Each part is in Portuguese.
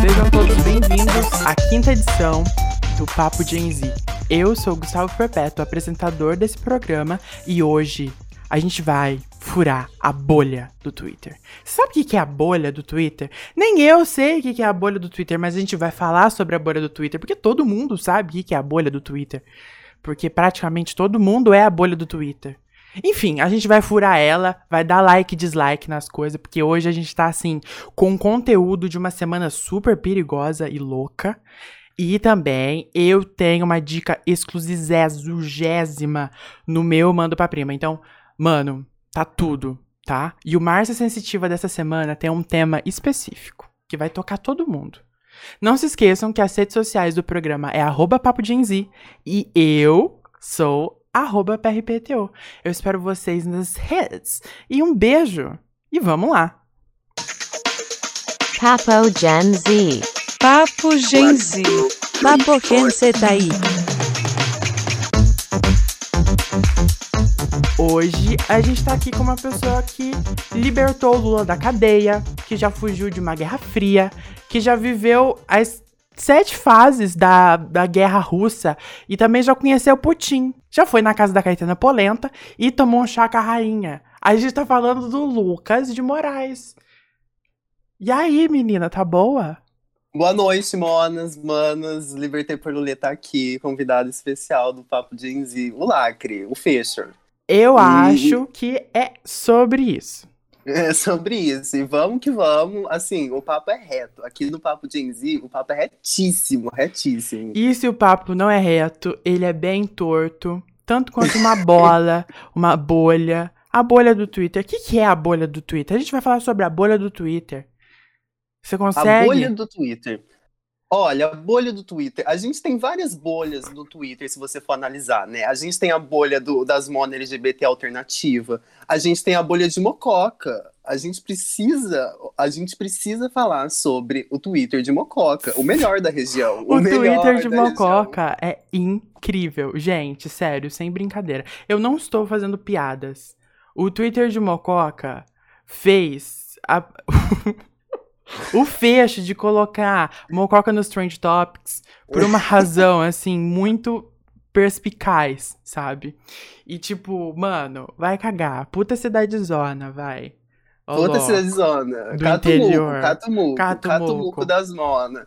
Sejam todos bem-vindos à quinta edição do Papo Gen Z. Eu sou Gustavo Perpétuo, apresentador desse programa, e hoje a gente vai furar a bolha do Twitter. Sabe o que é a bolha do Twitter? Nem eu sei o que é a bolha do Twitter, mas a gente vai falar sobre a bolha do Twitter, porque todo mundo sabe o que é a bolha do Twitter. Porque praticamente todo mundo é a bolha do Twitter. Enfim, a gente vai furar ela, vai dar like e dislike nas coisas, porque hoje a gente tá assim, com conteúdo de uma semana super perigosa e louca. E também eu tenho uma dica exclusivésima no meu Mando pra Prima. Então, mano, tá tudo, tá? E o Márcia Sensitiva dessa semana tem um tema específico, que vai tocar todo mundo. Não se esqueçam que as redes sociais do programa é arroba Papo e eu sou arroba PRPTO. Eu espero vocês nas redes. E um beijo. E vamos lá. Papo Gen Z. Papo Gen Z. Papo quem cê tá aí? Hoje a gente tá aqui com uma pessoa que libertou o Lula da cadeia, que já fugiu de uma guerra fria, que já viveu as sete fases da, da guerra russa e também já conheceu Putin. Já foi na casa da Caetana Polenta e tomou um chá com a rainha. A gente tá falando do Lucas de Moraes. E aí, menina, tá boa? Boa noite, monas, manas. Libertei por Lulê tá aqui, convidado especial do Papo Gen Z, o Lacre, o Fischer. Eu E- acho que é sobre isso. É sobre isso. E vamos que vamos. Assim, o papo é reto. Aqui no Papo Gen Z, o papo é retíssimo, retíssimo. E se o papo não é reto, ele é bem torto, tanto quanto uma bola, uma bolha. A bolha do Twitter. O que, que é a bolha do Twitter? A gente vai falar sobre a bolha do Twitter. Você consegue? A bolha do Twitter. Olha, a bolha do Twitter. A gente tem várias bolhas no Twitter, se você for analisar, né? A gente tem a bolha do- das monas LGBT alternativa. A gente tem a bolha de Mococa. A gente precisa, a gente precisa falar sobre o Twitter de Mococa, o melhor da região. O melhor Twitter de da região. Mococa é incrível. Gente, sério, sem brincadeira. Eu não estou fazendo piadas. O Twitter de Mococa fez a- o fecho de colocar Mococa nos Trend Topics por uma razão, assim, muito perspicaz, sabe? E tipo, mano, vai cagar. Puta cidade zona, vai. Ô, louco. cidade zona. Do Catumuco, interior. Catumuco, Catumuco. Catumuco das Mona.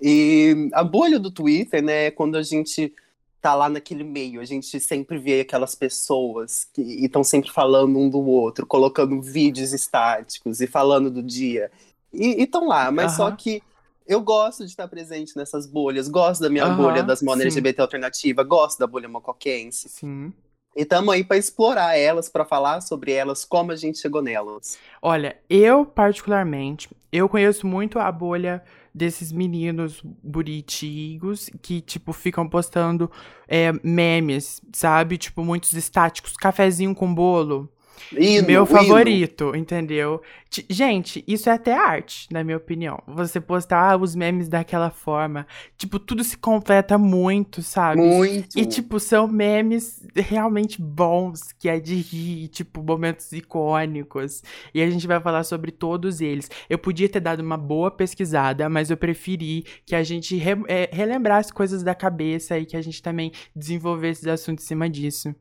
E a bolha do Twitter, né, é quando a gente tá lá naquele meio, a gente sempre vê aquelas pessoas que estão sempre falando um do outro, colocando vídeos estáticos e falando do dia. E estão lá, mas só Aham. que eu gosto de estar presente nessas bolhas, gosto da minha Aham, bolha das Mona sim. LGBT alternativa, gosto da bolha mocoquense. Sim. E tamo aí pra explorar elas, pra falar sobre elas, como a gente chegou nelas. Olha, eu particularmente, eu conheço muito a bolha desses meninos bonitinhos que, tipo, ficam postando é, memes, sabe? Tipo, muitos estáticos, cafezinho com bolo. Hino, Meu hino. favorito, entendeu? Gente, isso é até arte, na minha opinião. Você postar os memes daquela forma. Tipo, tudo se completa muito, sabe? Muito. E, tipo, são memes realmente bons, que é de rir, tipo, momentos icônicos. E a gente vai falar sobre todos eles. Eu podia ter dado uma boa pesquisada, mas eu preferi que a gente re- é, relembrasse coisas da cabeça e que a gente também desenvolvesse esses assuntos em cima disso.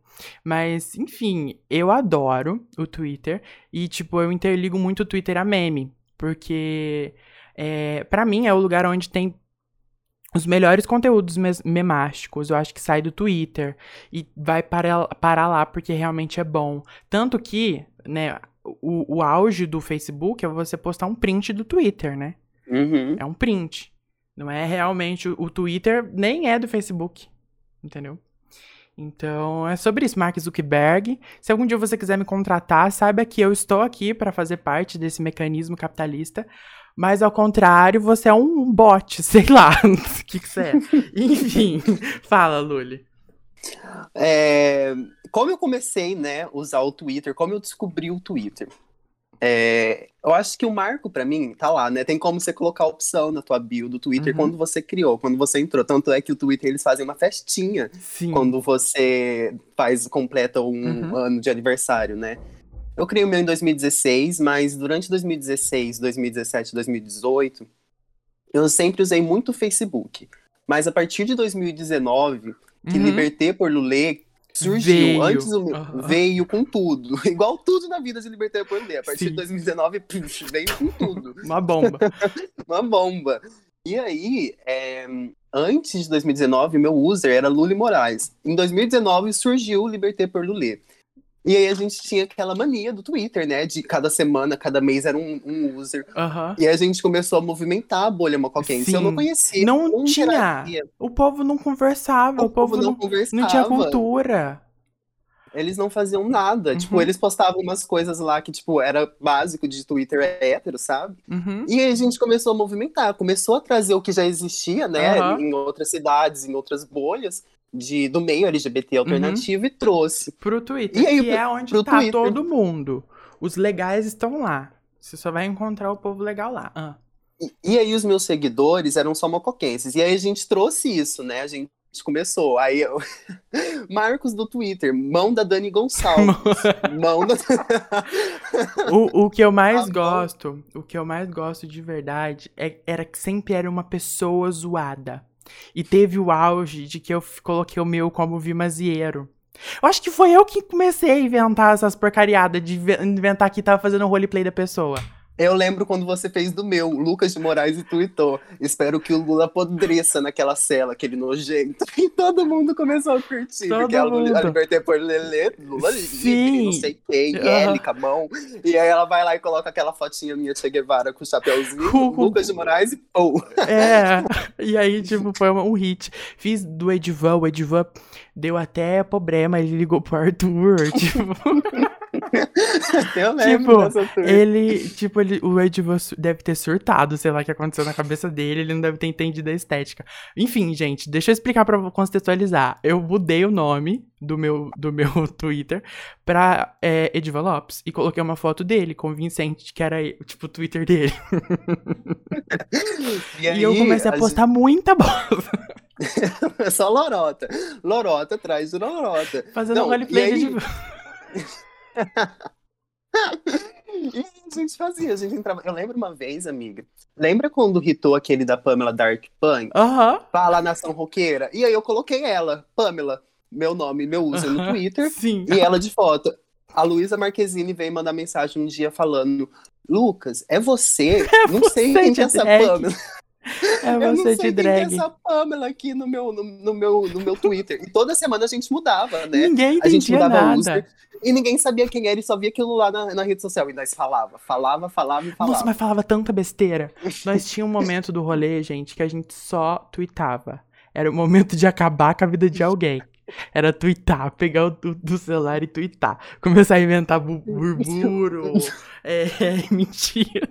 Mas, enfim, eu adoro o Twitter. E, tipo, eu interligo muito o Twitter a meme. Porque, é, para mim, é o lugar onde tem os melhores conteúdos memásticos, eu acho que sai do Twitter e vai para, para lá porque realmente é bom. Tanto que, né, o, o auge do Facebook é você postar um print do Twitter, né? Uhum. É um print. Não é realmente. O, o Twitter nem é do Facebook. Entendeu? Então é sobre isso, Mark Zuckerberg. Se algum dia você quiser me contratar, saiba que eu estou aqui para fazer parte desse mecanismo capitalista. Mas ao contrário, você é um bot, sei lá. O que, que você é? Enfim, fala, Luli. É, como eu comecei, né, usar o Twitter, como eu descobri o Twitter? É, eu acho que o marco pra mim tá lá, né? Tem como você colocar a opção na tua bio do Twitter Uhum. quando você criou, quando você entrou. Tanto é que o Twitter eles fazem uma festinha Sim. quando você faz completa um Uhum. ano de aniversário, né? Eu criei o meu em 2016, mas durante 2016, 2017, 2018, eu sempre usei muito o Facebook. Mas a partir de 2019, que Uhum. Liberté por Lulê surgiu. Veio. Antes o meu- Aham. veio com tudo. Igual tudo na vida de Liberté por Lulê. A partir Sim. de 2019, puf, veio com tudo. Uma bomba. Uma bomba. E aí, é, antes de 2019, meu user era Luli Moraes. Em 2019 surgiu o Liberté por Lulê. E aí a gente tinha aquela mania do Twitter, né? De cada semana, cada mês era um, um user. Aham. E a gente começou a movimentar a bolha mocoquense. Eu não conhecia. Não tinha. O povo não conversava, o, O povo não não, conversava. não tinha cultura. Eles não faziam nada. Tipo, Uhum. eles postavam umas coisas lá que, tipo, era básico de Twitter hétero, sabe? Uhum. E aí a gente começou a movimentar, começou a trazer o que já existia, né, em outras cidades, em outras bolhas de, do meio LGBT alternativo e trouxe. Pro Twitter, E aí, que é onde tá Twitter. todo mundo. Os legais estão lá. Você só vai encontrar o povo legal lá. Ah. E, e aí os meus seguidores eram só mocoquenses. E aí a gente trouxe isso, né? A gente começou. Aí eu... Marcos do Twitter, mão da Dani Gonçalves. mão da. O, o que eu mais Tá gosto, o que eu mais gosto de verdade é- era que sempre era uma pessoa zoada. E teve o auge de que eu coloquei o meu como vimazieiro. Eu acho que foi eu que comecei a inventar essas porcariadas de ve- inventar que tava fazendo o roleplay da pessoa. Eu lembro quando você fez do meu, o Lucas de Moraes e tweetou. Espero que o Lula apodreça naquela cela, aquele nojento. E todo mundo começou a curtir. Todo porque mundo. a Liberté por Lelê, Lula Sim. livre, não sei quem, Aham. Élica, mão. E aí ela vai lá e coloca aquela fotinha minha Che Guevara com o chapéuzinho, Lucas de Moraes e pô. É, e aí, tipo, foi um hit. Fiz do Edivan, o Edivan deu até problema, ele ligou pro Arthur, tipo, Eu lembro Tipo, ele, tipo, ele, o Edivan su- deve ter surtado, sei lá o que aconteceu na cabeça dele, ele não deve ter entendido a estética. Enfim, gente, deixa eu explicar pra contextualizar. Eu mudei o nome do meu, do meu Twitter pra é, Lopes e coloquei uma foto dele com o Vincent, que era, tipo, o Twitter dele. E, aí, eu comecei a gente- postar muita bosta, É só lorota. Lorota atrás de lorota. fazendo Não, roleplay e aí- de. E a gente fazia, a gente entrava. Eu lembro uma vez, amiga. Lembra quando hitou aquele da Pamela Dark Punk? Aham. Fala nação roqueira? E aí eu coloquei ela, Pamela, meu nome, meu user no aham, Twitter, Sim. e ela de foto. A Luísa Marquezine veio mandar mensagem um dia falando: Lucas, é você? não sei você quem de que é essa. Pamela. É eu não você sei de quem que é essa Pamela aqui no meu, no, no meu, no meu Twitter. E toda semana a gente mudava, né? Ninguém A gente mudava nada. user. E ninguém sabia quem era e só via aquilo lá na, na rede social. E nós falava, falava, falava e falava. Nossa, mas falava tanta besteira. Nós tinha um momento do rolê, gente, que a gente só tweetava. Era o momento de acabar com a vida de alguém. Era tweetar, pegar o do, do celular e tweetar. Começar a inventar bu- burburo. é, mentira.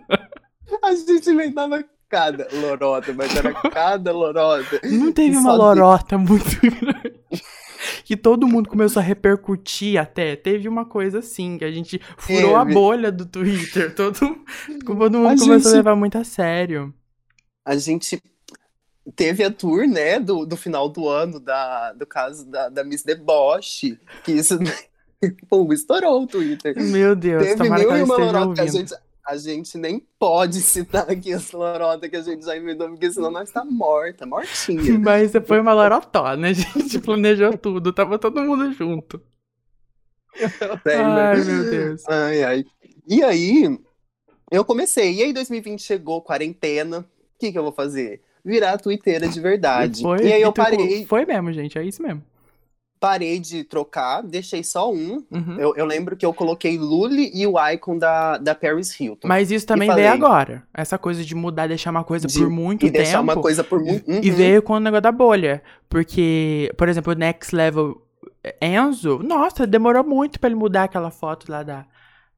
A gente inventava cada lorota, mas era cada lorota. Não teve uma lorota muito grande. Que todo mundo começou a repercutir até. Teve uma coisa assim, que a gente furou a Teve. bolha do Twitter. Todo, todo mundo A começou a gente- levar muito a sério. A gente teve a tour, né, do, do final do ano, da, do caso da, da Miss Deboche, que isso pô, estourou o Twitter. Meu Deus, Teve mil e uma lorota a gente, a gente nem pode citar aqui as lorotas que a gente já inventou, porque senão nós tá morta, mortinha. Mas foi uma lorotó, né? A gente planejou tudo, tava todo mundo junto. Lembra? Ai, meu Deus. Ai, ai. E aí, eu comecei. E aí, 2020 chegou, quarentena. O que, que eu vou fazer? Virar twitteira de verdade. Foi, e aí, eu parei, Foi mesmo, gente, é isso mesmo. Parei de trocar, deixei só um. Uhum. Eu, eu lembro que eu coloquei Lully e o icon da, da Paris Hilton. Mas isso também falei. veio agora. Essa coisa de mudar, deixar uma coisa De- por muito e deixar tempo. uma coisa por muito. E veio com o negócio da bolha. Porque, por exemplo, o Next Level Enzo, nossa, demorou muito pra ele mudar aquela foto lá da,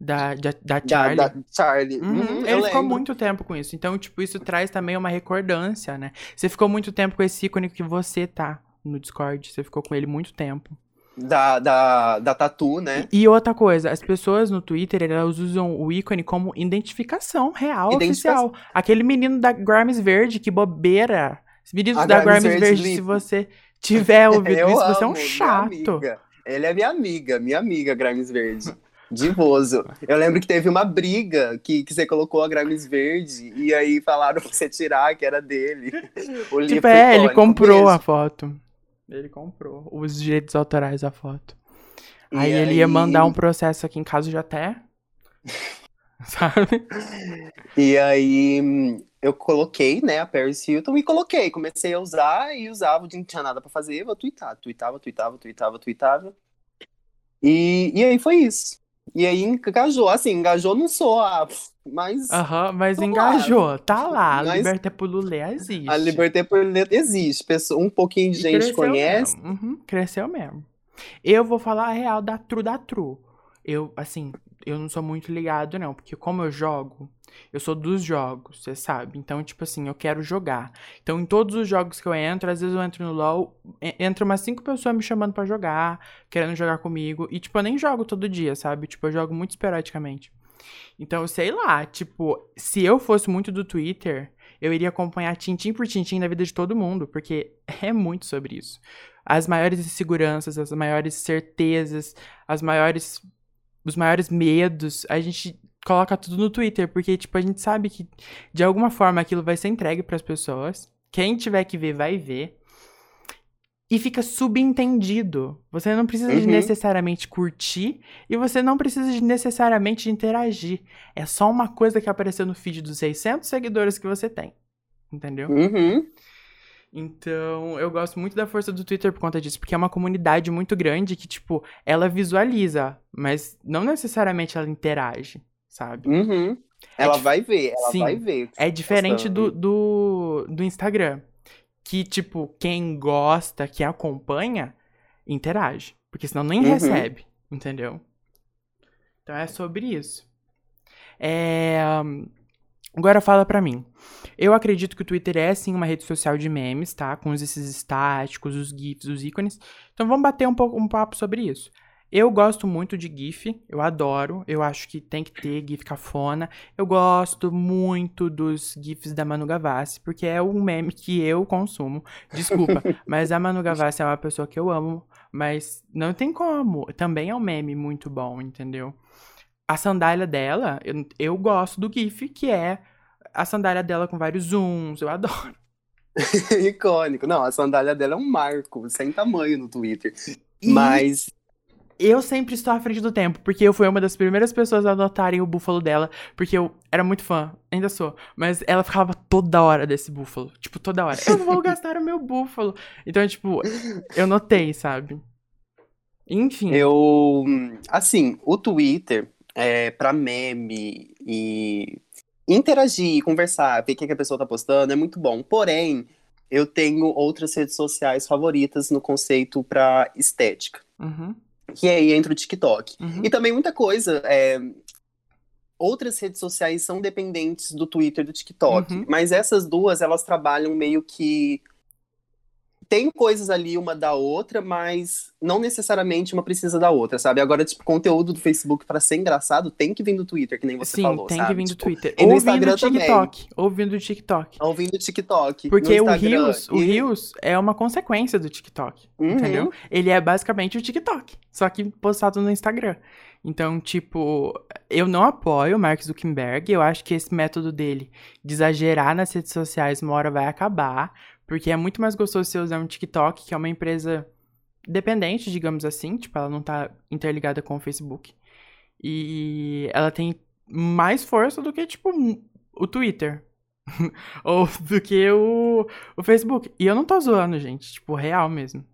da, da, da Da, Charlie. da Charlie. Uhum, Uhum, ele ficou lembro. muito tempo com isso. Então, tipo, isso traz também uma recordância, né? Você ficou muito tempo com esse ícone que você tá no Discord. Você ficou com ele muito tempo. Da, da, da Tatu, né? E outra coisa, as pessoas no Twitter, elas usam o ícone como identificação real, Identificação. oficial. Aquele menino da Grimes Verde, que bobeira. Os meninos A da Grimes Grimes Verde Verde, se você tiver ouvido Eu isso, você é amo, um chato. Ele é minha amiga, minha amiga Grimes Verde. Divoso. Eu lembro que teve uma briga que, que você colocou a Grames Verde e aí falaram pra você tirar que era dele. O Tipo, é, ele comprou Beijo. a foto. Ele comprou os direitos autorais da foto. E Aí ele ia mandar um processo aqui em casa já até. Sabe? E aí hum, eu coloquei, né, a Paris Hilton e coloquei. Comecei a usar e usava, não tinha nada pra fazer, vou twittar. Tweetava, tweetava, tweetava, tweetava. E, e aí foi isso. E aí engajou. Assim, engajou não sou a. Mas Aham, mas Tô lá. engajou. Tá lá. Mas- Liberté por Lulé existe. a Liberté por Letra existe. Pessoa, um pouquinho de E gente conhece. mesmo. Uhum, cresceu mesmo. Eu vou falar a real da True da True. Eu, assim, eu não sou muito ligado, não. Porque como eu jogo, eu sou dos jogos, você sabe. Então, tipo assim, eu quero jogar. Então, em todos os jogos que eu entro, às vezes eu entro no LoL, entra umas cinco pessoas me chamando pra jogar, querendo jogar comigo. E, tipo, eu nem jogo todo dia, sabe? Tipo, eu jogo muito esporadicamente. Então, sei lá, tipo, se eu fosse muito do Twitter, eu iria acompanhar tintim por tintim na vida de todo mundo, porque é muito sobre isso. As maiores inseguranças, as maiores certezas, as maiores os maiores medos, a gente coloca tudo no Twitter, porque tipo a gente sabe que de alguma forma aquilo vai ser entregue pras pessoas. Quem tiver que ver vai ver. E fica subentendido. Você não precisa de Uhum. necessariamente curtir e você não precisa de necessariamente interagir. É só uma coisa que apareceu no feed dos 600 seguidores que você tem. Entendeu? Uhum. Então, eu gosto muito da força do Twitter por conta disso, porque é uma comunidade muito grande que, tipo, ela visualiza, mas não necessariamente ela interage, sabe? Uhum. Ela dif- vai ver, ela Sim. vai ver. É tá diferente do, do, do Instagram, que, tipo, quem gosta, quem acompanha, interage, porque senão nem Uhum. recebe, entendeu? Então é sobre isso. É... Agora fala pra mim. Eu acredito que o Twitter é sim uma rede social de memes, tá? Com esses estáticos, os GIFs, os ícones. Então vamos bater um pouco um papo sobre isso. Eu gosto muito de GIF, eu adoro, eu acho que tem que ter GIF cafona. Eu gosto muito dos GIFs da Manu Gavassi, porque é um meme que eu consumo. Desculpa, mas a Manu Gavassi é uma pessoa que eu amo, mas não tem como. Também é um meme muito bom, entendeu? A sandália dela, eu, eu gosto do GIF, que é a sandália dela com vários zooms, eu adoro. Icônico. Não, a sandália dela é um marco, sem tamanho no Twitter. E Mas eu sempre estou à frente do tempo, porque eu fui uma das primeiras pessoas a adotarem o búfalo dela, porque eu era muito fã, ainda sou, mas ela ficava toda hora desse búfalo, tipo, toda hora. Eu vou gastar o meu búfalo. Então, tipo, eu notei, sabe? Enfim. eu. Assim, o Twitter é pra meme e interagir, conversar, ver o que que a pessoa tá postando é muito bom. Porém, eu tenho outras redes sociais favoritas no conceito pra estética. Uhum, Que aí entra o TikTok. uhum. E também muita coisa. é, Outras redes sociais são dependentes do Twitter e do TikTok. Uhum. Mas essas duas, elas trabalham meio que. Tem coisas ali uma da outra, mas não necessariamente uma precisa da outra, sabe? Agora, tipo, conteúdo do Facebook pra ser engraçado tem que vir do Twitter, que nem você Sim, falou, tem sabe? que vir do Tipo, Twitter. no Ou vindo do também. TikTok. Ou vindo do TikTok. Ao vir do TikTok. Porque no o o e- Reels é uma consequência do TikTok, Uhum. entendeu? Ele é basicamente o TikTok, só que postado no Instagram. Então, tipo, eu não apoio o Mark Zuckerberg, eu acho que esse método dele de exagerar nas redes sociais uma hora vai acabar, porque é muito mais gostoso você usar um TikTok, que é uma empresa dependente, digamos assim, tipo, ela não tá interligada com o Facebook. E ela tem mais força do que, tipo, o Twitter. Ou do que o, o Facebook. E eu não tô zoando, gente. Tipo, real mesmo.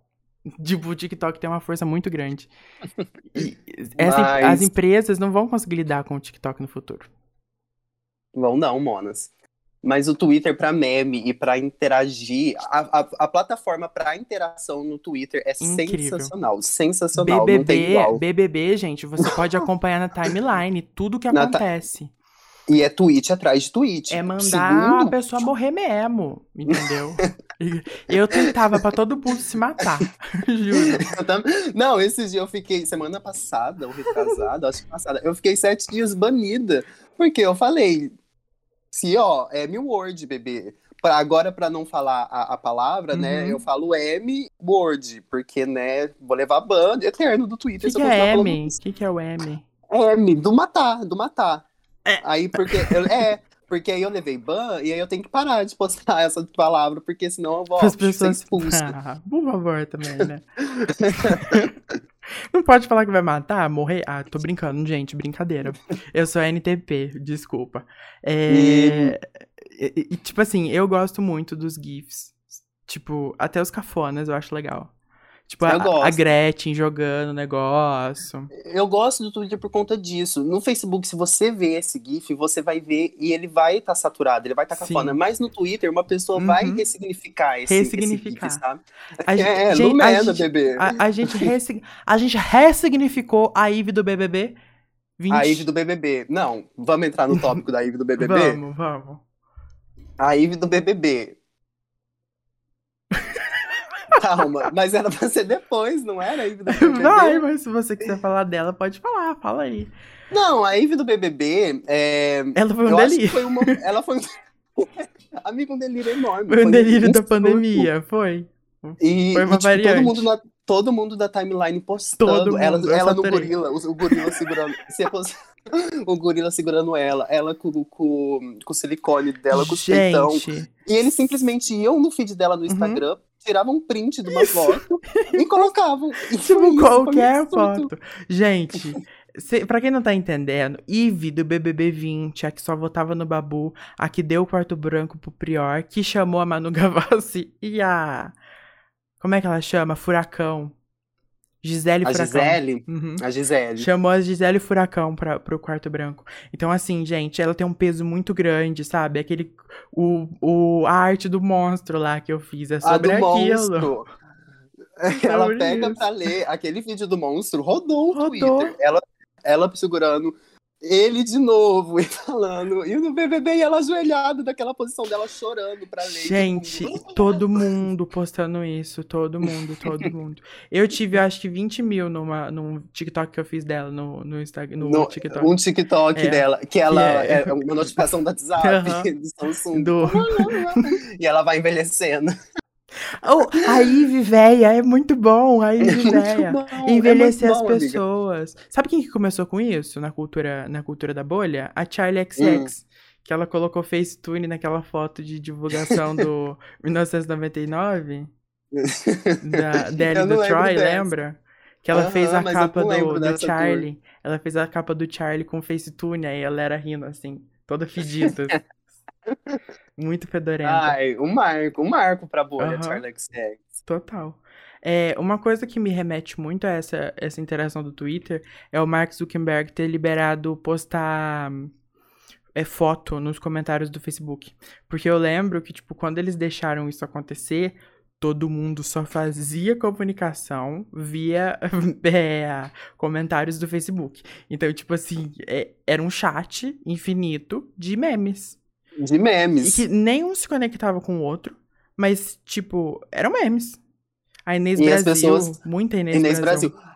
Tipo, o TikTok tem uma força muito grande. Essa- Mas- As empresas não vão conseguir lidar com o TikTok no futuro. Vão não, Monas. Mas o Twitter pra meme e pra interagir, a, a, a plataforma pra interação no Twitter é Incrível. sensacional. Sensacional, não tem BBB, igual. BBB, gente, você pode acompanhar na timeline tudo que Na ta- acontece. E é tweet atrás de tweet. É mandar a Segundo, pessoa morrer mesmo, entendeu? Eu tentava pra todo mundo se matar, juro. tam- Não, esses dias eu fiquei, semana passada, ou retrasada, acho que passada, eu fiquei sete dias banida. Porque eu falei, se ó, é M word, bebê. Pra, agora, pra não falar a, a palavra, né, Uhum. eu falo M word, porque, né, vou levar ban eterno do O Twitter que, se que eu continuar é M? O que, que é o M? M, do matar, do matar. É. Aí, porque. eu- é, porque aí eu levei ban e aí eu tenho que parar de postar essa palavra, porque senão eu vou As ser pessoas. expulsa. Ah, por favor, também, né? Não pode falar que vai matar, morrer? Ah, tô brincando, gente, brincadeira. Eu sou NTP, desculpa. É, e- e, tipo assim, eu gosto muito dos GIFs. Tipo, até os cafonas eu acho legal. Tipo, a, a. Gretchen jogando o negócio. Eu gosto do Twitter por conta disso. No Facebook, se você vê esse GIF, você vai ver e ele vai estar saturado, ele vai estar Sim. cafona. Mas no Twitter, uma pessoa vai Uhum. ressignificar esse, Ressignificar. esse GIF, sabe? A gente- é, gente- a Lumena, gente- bebê. A, a gente ressign- a gente ressignificou a Ivy do BBB 20. A Ivy do BBB. Não, vamos entrar no tópico da Ivy do BBB? Vamos, vamos. A Ivy do BBB. Calma, mas era pra ser depois, não era a Ivy do BBB? Vai, mas se você quiser falar dela, pode falar, fala aí. Não, a Ivy do BBB, é, Ela foi um delírio. foi uma... Ela foi um... Amigo, um delírio enorme. Foi um delírio da pandemia, foi. E, Foi uma e, tipo, variante. todo mundo, na, todo mundo da timeline postando. Ela mundo, eu ela no gorila, o, o gorila segurando. se o gorila segurando ela, ela com, com, com o silicone dela, com o peitão. Gente, E eles simplesmente iam no feed dela Uhum. no Instagram, tiravam um print de uma foto e colocavam. E foi tipo, isso, qualquer foto. Gente, cê, pra quem não tá entendendo, Ivy do BBB 20, a que só votava no Babu, a que deu o quarto branco pro Prior, que chamou a Manu Gavassi e a... Como é que ela chama? Furacão. Gisele A Furacão. Gisele, Uhum. a Gisele. Chamou a Gisele Furacão pra, pro quarto branco. Então, assim, gente, ela tem um peso muito grande, sabe? Aquele. O, o, a arte do monstro lá que eu fiz é A sobre do aquilo. monstro. Ela pega isso. pra ler aquele vídeo do monstro, rodou o Rodou. Twitter. Ela, ela segurando ele de novo e falando. E no BBB e ela ajoelhada daquela posição dela chorando pra Gente, mundo, todo mundo postando isso, todo mundo, todo mundo. Eu tive, acho que 20 mil numa, num TikTok que eu fiz dela no, no Instagram, no, No- TikTok. Um TikTok É. dela, que ela é- é uma notificação da WhatsApp Aham. do Samsung. Do... E ela vai envelhecendo. Oh, a Ivy véia, é muito bom, a Ivy véia. Bom, é Envelhecer as bom, amiga. pessoas. Sabe quem que começou com isso na cultura, na cultura da bolha? A Charlie Hum. XX. Que ela colocou Facetune naquela foto de divulgação do 1999. Da não do Troy, dessa. lembra? Que ela fez a capa do, do Charlie. Ela fez a capa do Charlie com Facetune, aí ela era rindo assim, toda fedida. Muito fedorenta. Ai, um marco, um marco pra bolha, Aham. Charlie XX. Total. É, uma coisa que me remete muito a essa, essa interação do Twitter é o Mark Zuckerberg ter liberado postar é, foto nos comentários do Facebook. Porque eu lembro que, tipo, quando eles deixaram isso acontecer, todo mundo só fazia comunicação via é, comentários do Facebook. Então, tipo assim, é- era um chat infinito de memes. De E memes. que nenhum se conectava com o outro, mas, tipo, eram memes. A Inês E as Brasil, pessoas- muita Inês, Inês Brasil. Brasil.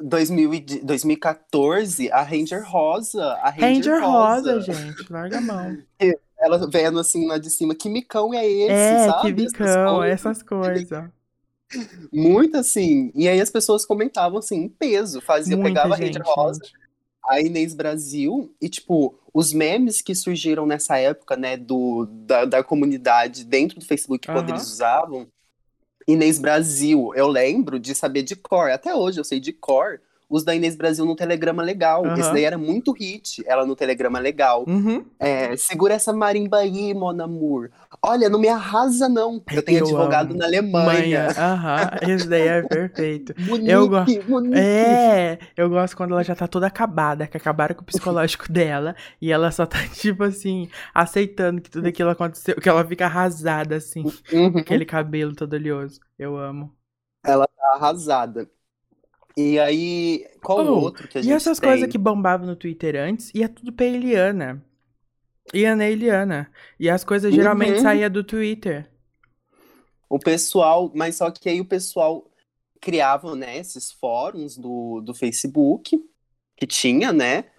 2000 e de- 2014, a Ranger Rosa. A Ranger, Ranger Rosa, Rosa, gente, larga a mão. Ela vendo assim lá de cima, que micão é esse, é, sabe? que Essas bicão, coisas. essas coisas. Muito assim. E aí as pessoas comentavam assim, em peso. Fazia, Muita pegava a gente, Ranger Rosa, gente. A Inês Brasil, e tipo, os memes que surgiram nessa época, né, do, da, da comunidade dentro do Facebook, quando Aham. eles usavam, Inês Brasil, eu lembro de saber de cor, até hoje eu sei de cor, os da Inês Brasil no Telegrama Legal. Aham. Esse daí era muito hit, ela no Telegrama Legal. Uhum. É, segura essa marimba aí, Mon Amour. Olha, não me arrasa, não. Eu tenho Eu advogado amo. na Alemanha. Manha, aham, esse daí é perfeito. Monique, Eu go- Monique. É, eu gosto quando ela já tá toda acabada, que acabaram com o psicológico dela, e ela só tá, tipo assim, aceitando que tudo aquilo aconteceu, que ela fica arrasada, assim, Uhum. com aquele cabelo todo oleoso. Eu amo. Tá arrasada. E aí, qual Oh, outro que a gente E essas tem? coisas que bombavam no Twitter antes, ia tudo pra Eliana. Iana e Eliana. E as coisas geralmente Uhum. saíam do Twitter. O pessoal, mas só que aí o pessoal criava, né, esses fóruns do, do Facebook, que tinha, né?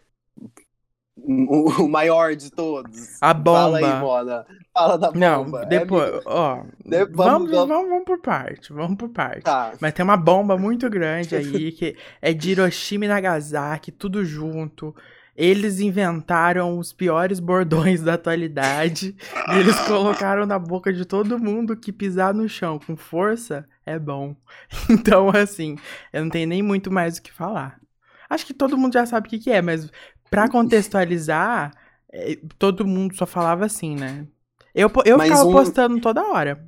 O, maior de todos. A Fala aí, bomba. Mona. Fala da Não, bomba. É depois, amigo. ó. De- vamos- vamos, vamos- vamos, por parte, vamos por parte. Tá. Mas tem uma bomba muito grande aí, que é de Hiroshima e Nagasaki, tudo junto. Eles inventaram os piores bordões da atualidade e eles colocaram na boca de todo mundo que pisar no chão com força é bom. Então, assim, eu não tenho nem muito mais o que falar. Acho que todo mundo já sabe o que, que é, mas pra contextualizar, é, todo mundo só falava assim, né? Eu, eu Mas ficava um- postando toda hora.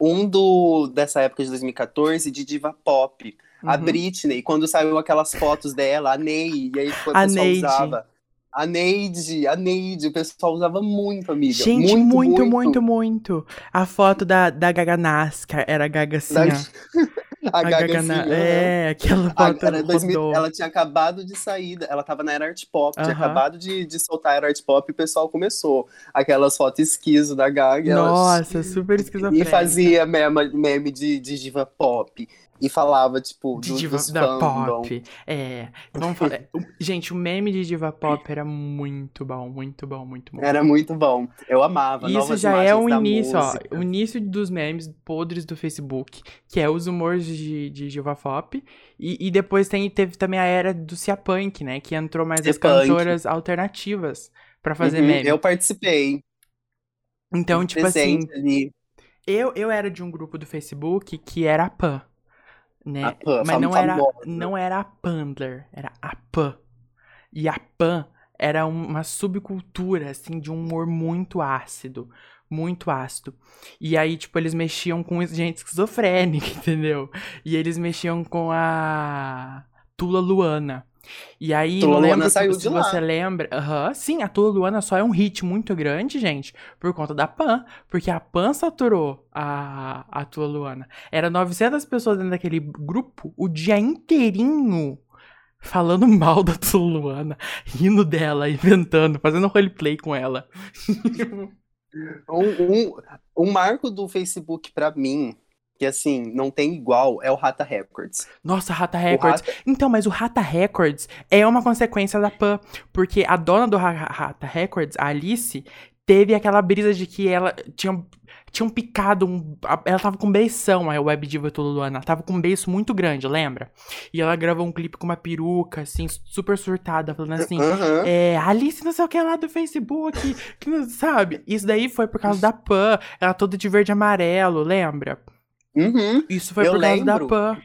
Um do, dessa época de 2014, de diva pop. A Uhum. Britney, quando saiu aquelas fotos dela, a Ney, e aí o A pessoal Neide. usava. A Neide, a Neide, o pessoal usava muito, amiga. Gente, muito, muito, muito, muito, A foto da, da Gaga Nazca era a Gaga assim, Da- ó. A, Gaga, Na- aham. É, aquela A- foto era 2000 rodou. ela tinha acabado de sair, ela tava na Era Art Pop, tinha Aham. acabado de, de soltar a Era Art Pop e o pessoal começou. Aquelas fotos esquizo da Gaga. Nossa, super E esquizofrênica. fazia meme, meme de, de diva pop. E falava, tipo, De do, diva dos da pop. É. Vamos falar. o- Gente, o meme de diva pop era muito bom, muito bom, muito bom. Era muito bom. Eu amava. Isso já é o início, ó. música. O início dos memes podres do Facebook, que é os humores de, de diva pop. E, e depois tem, teve também a era do Cia Punk, né? Que entrou mais as Cia-punk. cantoras alternativas pra fazer Uhum, meme. Eu participei. Então, tipo assim, ali. eu, eu era de um grupo do Facebook que era a Pan, né? A Pan, Mas não era, famosa. não era a Pandler, era a Pan. E a Pan era um- uma subcultura, assim, de um humor muito ácido. Muito ácido. E aí, tipo, eles mexiam com gente esquizofrênica, entendeu? E eles mexiam com a Tula Luana. E aí, não Luana lembro saiu se de lá. você lembra. Sim, a Tula Luana só é um hit muito grande, gente, por conta da Pan. Porque a Pan saturou a, a Tula Luana. Era 900 pessoas dentro daquele grupo o dia inteirinho falando mal da Tula Luana, rindo dela, inventando, fazendo roleplay com ela. Um, um, um marco do Facebook pra mim, que assim, não tem igual, é o Rata Records. Nossa, Rata Records. Rata- Então, mas o Rata Records é uma consequência da Pan, porque a dona do Ra- Rata Records, a Alice, teve aquela brisa de que ela tinha tinham picado um, ela tava com beição, a web diva Luana, ela tava com um beiço muito grande, lembra? E ela gravou um clipe com uma peruca assim, super surtada, falando assim. É, Alice não sei o que lá do Facebook, que não sabe. Isso daí foi por causa da Pan, ela toda de verde e amarelo, lembra? Uhum. Isso foi Eu por causa da lembro. Pan.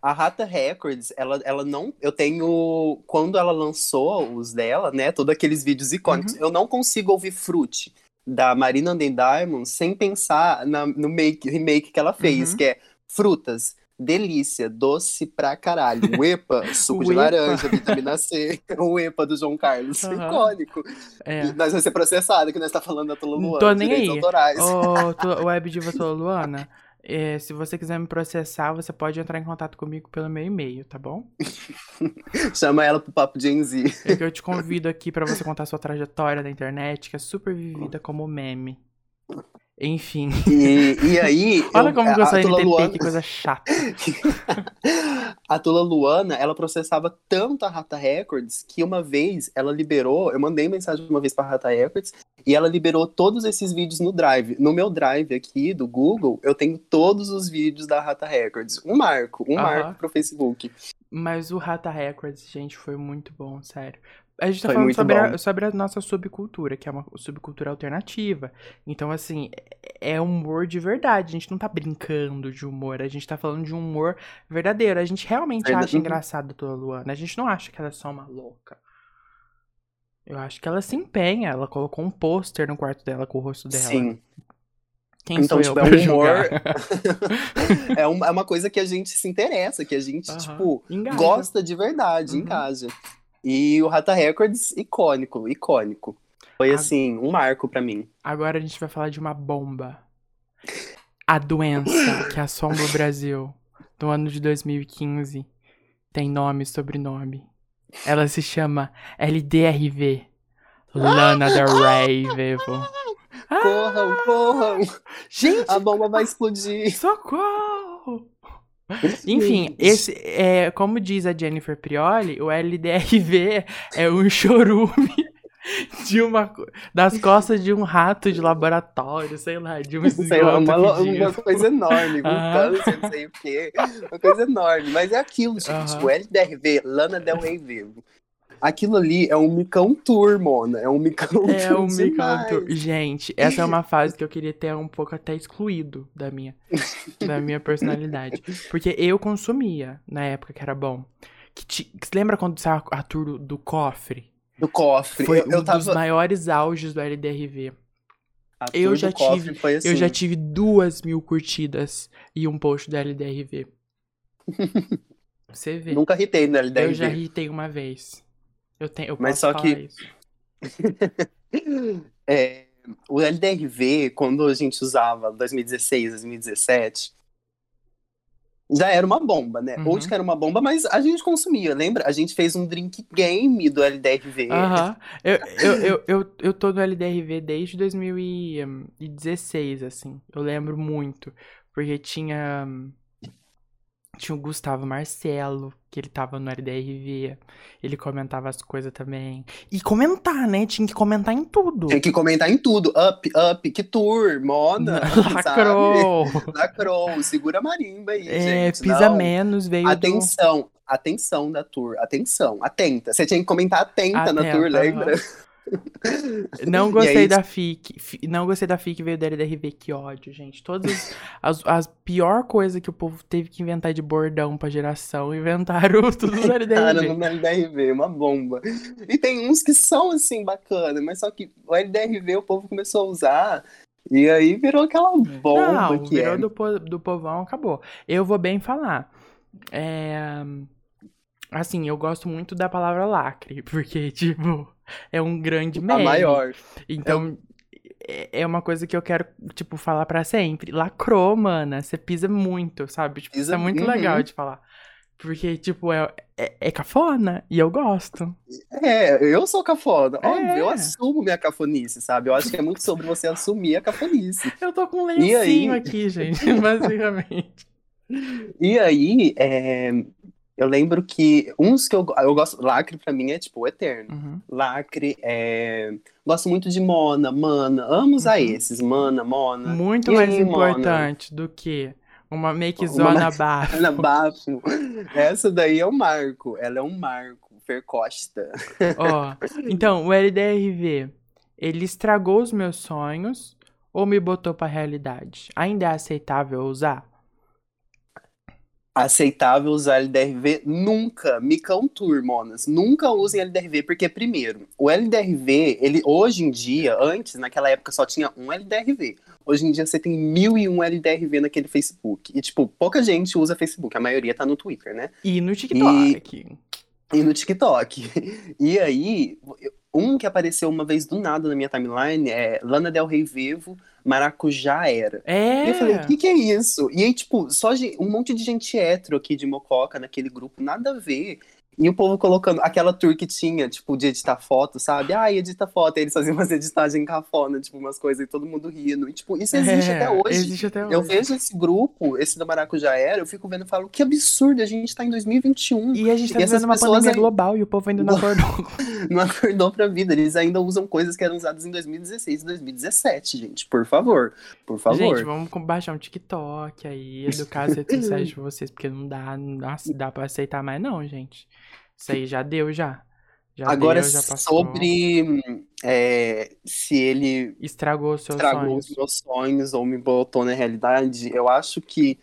A Rata Records, ela, ela não. Eu tenho. Quando ela lançou os dela, né? Todos aqueles vídeos icônicos, eu não consigo ouvir Fruit da Marina and the Diamonds sem pensar na- no make, remake que ela fez, Uhum. que é Frutas. Delícia, doce pra caralho. O EPA, suco O de EPA. laranja, vitamina C. O EPA do João Carlos. Aham. Icônico. É. E nós vamos ser processados, que nós tá falando da Não Luana, tô nem aí. autorais. Ô, Web Diva Tola Luana, é, se você quiser me processar, você pode entrar em contato comigo pelo meu e-mail, tá bom? Chama ela pro papo Gen Z. É que eu te convido aqui pra você contar sua trajetória na internet, que é super vivida como meme. Enfim. E, e aí. Olha como que eu a sou Tula NTP, Luana- que coisa chata. a Tula Luana, ela processava tanto a Rata Records que uma vez ela liberou, eu mandei mensagem uma vez pra Rata Records e ela liberou todos esses vídeos no Drive. No meu Drive aqui do Google, eu tenho todos os vídeos da Rata Records. Um marco, um Aham. marco pro Facebook. Mas o Rata Records, gente, foi muito bom, sério. A gente tá Foi falando sobre a, sobre a nossa subcultura, que é uma subcultura alternativa. Então, assim, é é humor de verdade. A gente não tá brincando de humor, a gente tá falando de um humor verdadeiro. A gente realmente acha Uhum. engraçado a Toda Luana. A gente não acha que ela é só uma louca. Eu acho que ela se empenha. Ela colocou um pôster no quarto dela com o rosto dela. Sim. Quem Então, sou tipo, eu é pra um humor-? É uma, é uma coisa que a gente se interessa, que a gente, tipo, Engaja. gosta de verdade, Uhum. engaja. E o Rata Records, icônico, icônico. Foi, assim, um marco pra mim. Agora a gente vai falar de uma bomba. A doença que assombra o Brasil no ano de 2015 tem nome e sobrenome. Ela se chama LDRV. Lana Del Rey, Vevo. Ah, Corram, corram! gente, A bomba vai explodir! socorro! Enfim, esse é, como diz a Jennifer Prioli, o LDRV é um chorume de uma das costas de um rato de laboratório, sei lá, de um Sei lá, uma, uma coisa enorme, com Aham. câncer, não sei o quê. Uma coisa enorme. Mas é aquilo, gente. Aham. O LDRV, Lana Del Rey Vivo. Aquilo ali é um micão tour, Mona. É um micão É tour um demais. micanto. Gente, essa é uma fase que eu queria ter um pouco até excluído da minha, da minha personalidade. Porque eu consumia na época que era bom. Que você lembra quando saiu a tour do, do cofre? Do cofre. Foi eu, eu um dos tava. maiores auges do LDRV. eu tour já tive- Foi assim. Eu já tive duas mil curtidas e um post do LDRV. Você vê. Nunca ritei no LDRV. Eu já irritei uma vez. Eu, tenho, eu Mas só que-. É, o LDRV, quando a gente usava 2016, 2017, já era uma bomba, né? Uhum. Hoje que era uma bomba, mas a gente consumia, lembra? A gente fez um drink game do LDRV. Aham. Eu, eu, eu, eu, eu tô no LDRV desde 2016, assim. Eu lembro muito. Porque tinha. Tinha o Gustavo Marcelo, que ele tava no LDRV. Ele comentava as coisas também. E comentar, né? Tinha que comentar em tudo. Tinha que comentar em tudo. Up, up, que tour, Mona. Lacrou! sabe? Lacrou. Segura a marimba aí, É, gente. pisa Não. menos, veio Atenção, atenção da tour, atenção, atenta. Você tinha que comentar atenta, na Atenta, tour, aham. lembra? do. Não gostei da FIC. Fi- Não gostei da FIC, veio da LDRV. Que ódio, gente. Todas as, as pior coisa que o povo teve que inventar de bordão pra geração, inventaram tudo no Cara, LDRV. no LDRV, uma bomba. E tem uns que são, assim, bacana, mas só que o LDRV o povo começou a usar e aí virou aquela bomba Não, que virou é. do, po- do povão, acabou. Eu vou bem falar. É, Assim, eu gosto muito da palavra lacre, porque, tipo, é um grande A meme. maior. Então, é é uma coisa que eu quero, tipo, falar pra sempre. Lacrou, mana. Você pisa muito, sabe? Tipo, isso Pisa- é muito uhum. legal de falar. Porque, tipo, é, é, é cafona e eu gosto. É, eu sou cafona. É. Óbvio, eu assumo minha cafonice, sabe? Eu acho que é muito sobre você assumir a cafonice. Eu tô com um lencinho aqui, gente, basicamente. E aí, é, eu lembro que uns que eu, eu gosto. Lacre pra mim é tipo o eterno. Uhum. Lacre, é, gosto muito de Mona, Mana. Amo usar Uhum. esses, Mana, Mona. Muito mais aí, Mona? importante do que uma makezona Uma- bafo. Ana Bafo. Essa daí é um marco. Ela é um marco. Fer Costa. Ó, então, o LDRV, ele estragou os meus sonhos ou me botou pra realidade? Ainda é aceitável usar? Aceitável usar LDRV? Nunca. Micão Tour, monas. Nunca usem LDRV, porque, primeiro, o LDRV, ele hoje em dia, antes, naquela época, só tinha um LDRV. Hoje em dia você tem mil e um LDRV naquele Facebook. E, tipo, pouca gente usa Facebook, a maioria tá no Twitter, né? E no TikTok. E no TikTok. E aí, um que apareceu uma vez do nada na minha timeline é Lana Del Rey Vivo, Maracujá Era. É. E eu falei, o que que é isso? E aí, tipo, só um monte de gente hétero aqui de Mococa naquele grupo, nada a ver. E o povo colocando aquela tour que tinha, tipo, de editar foto, sabe? Ah, edita foto. Aí eles faziam umas editagens cafona, tipo, umas coisas e todo mundo rindo. E, tipo, isso existe É, até hoje. Existe até hoje. Eu vejo esse grupo, esse da Maracujá Era, eu fico vendo e falo, que absurdo, a gente tá em 2021. E a gente tá E vivendo uma pessoas pandemia global e o povo ainda não acordou. Não acordou pra vida. Eles ainda usam coisas que eram usadas em 2016 e 2017, gente. Por favor. Por favor. Gente, vamos baixar um TikTok aí, educar as redes sociais de vocês, porque não dá, não dá, dá pra aceitar mais não, gente. Isso aí já deu, já. Já Agora, deu, já sobre é, se ele Estragou os seus estragou sonhos. os meus sonhos ou me botou na realidade, eu acho que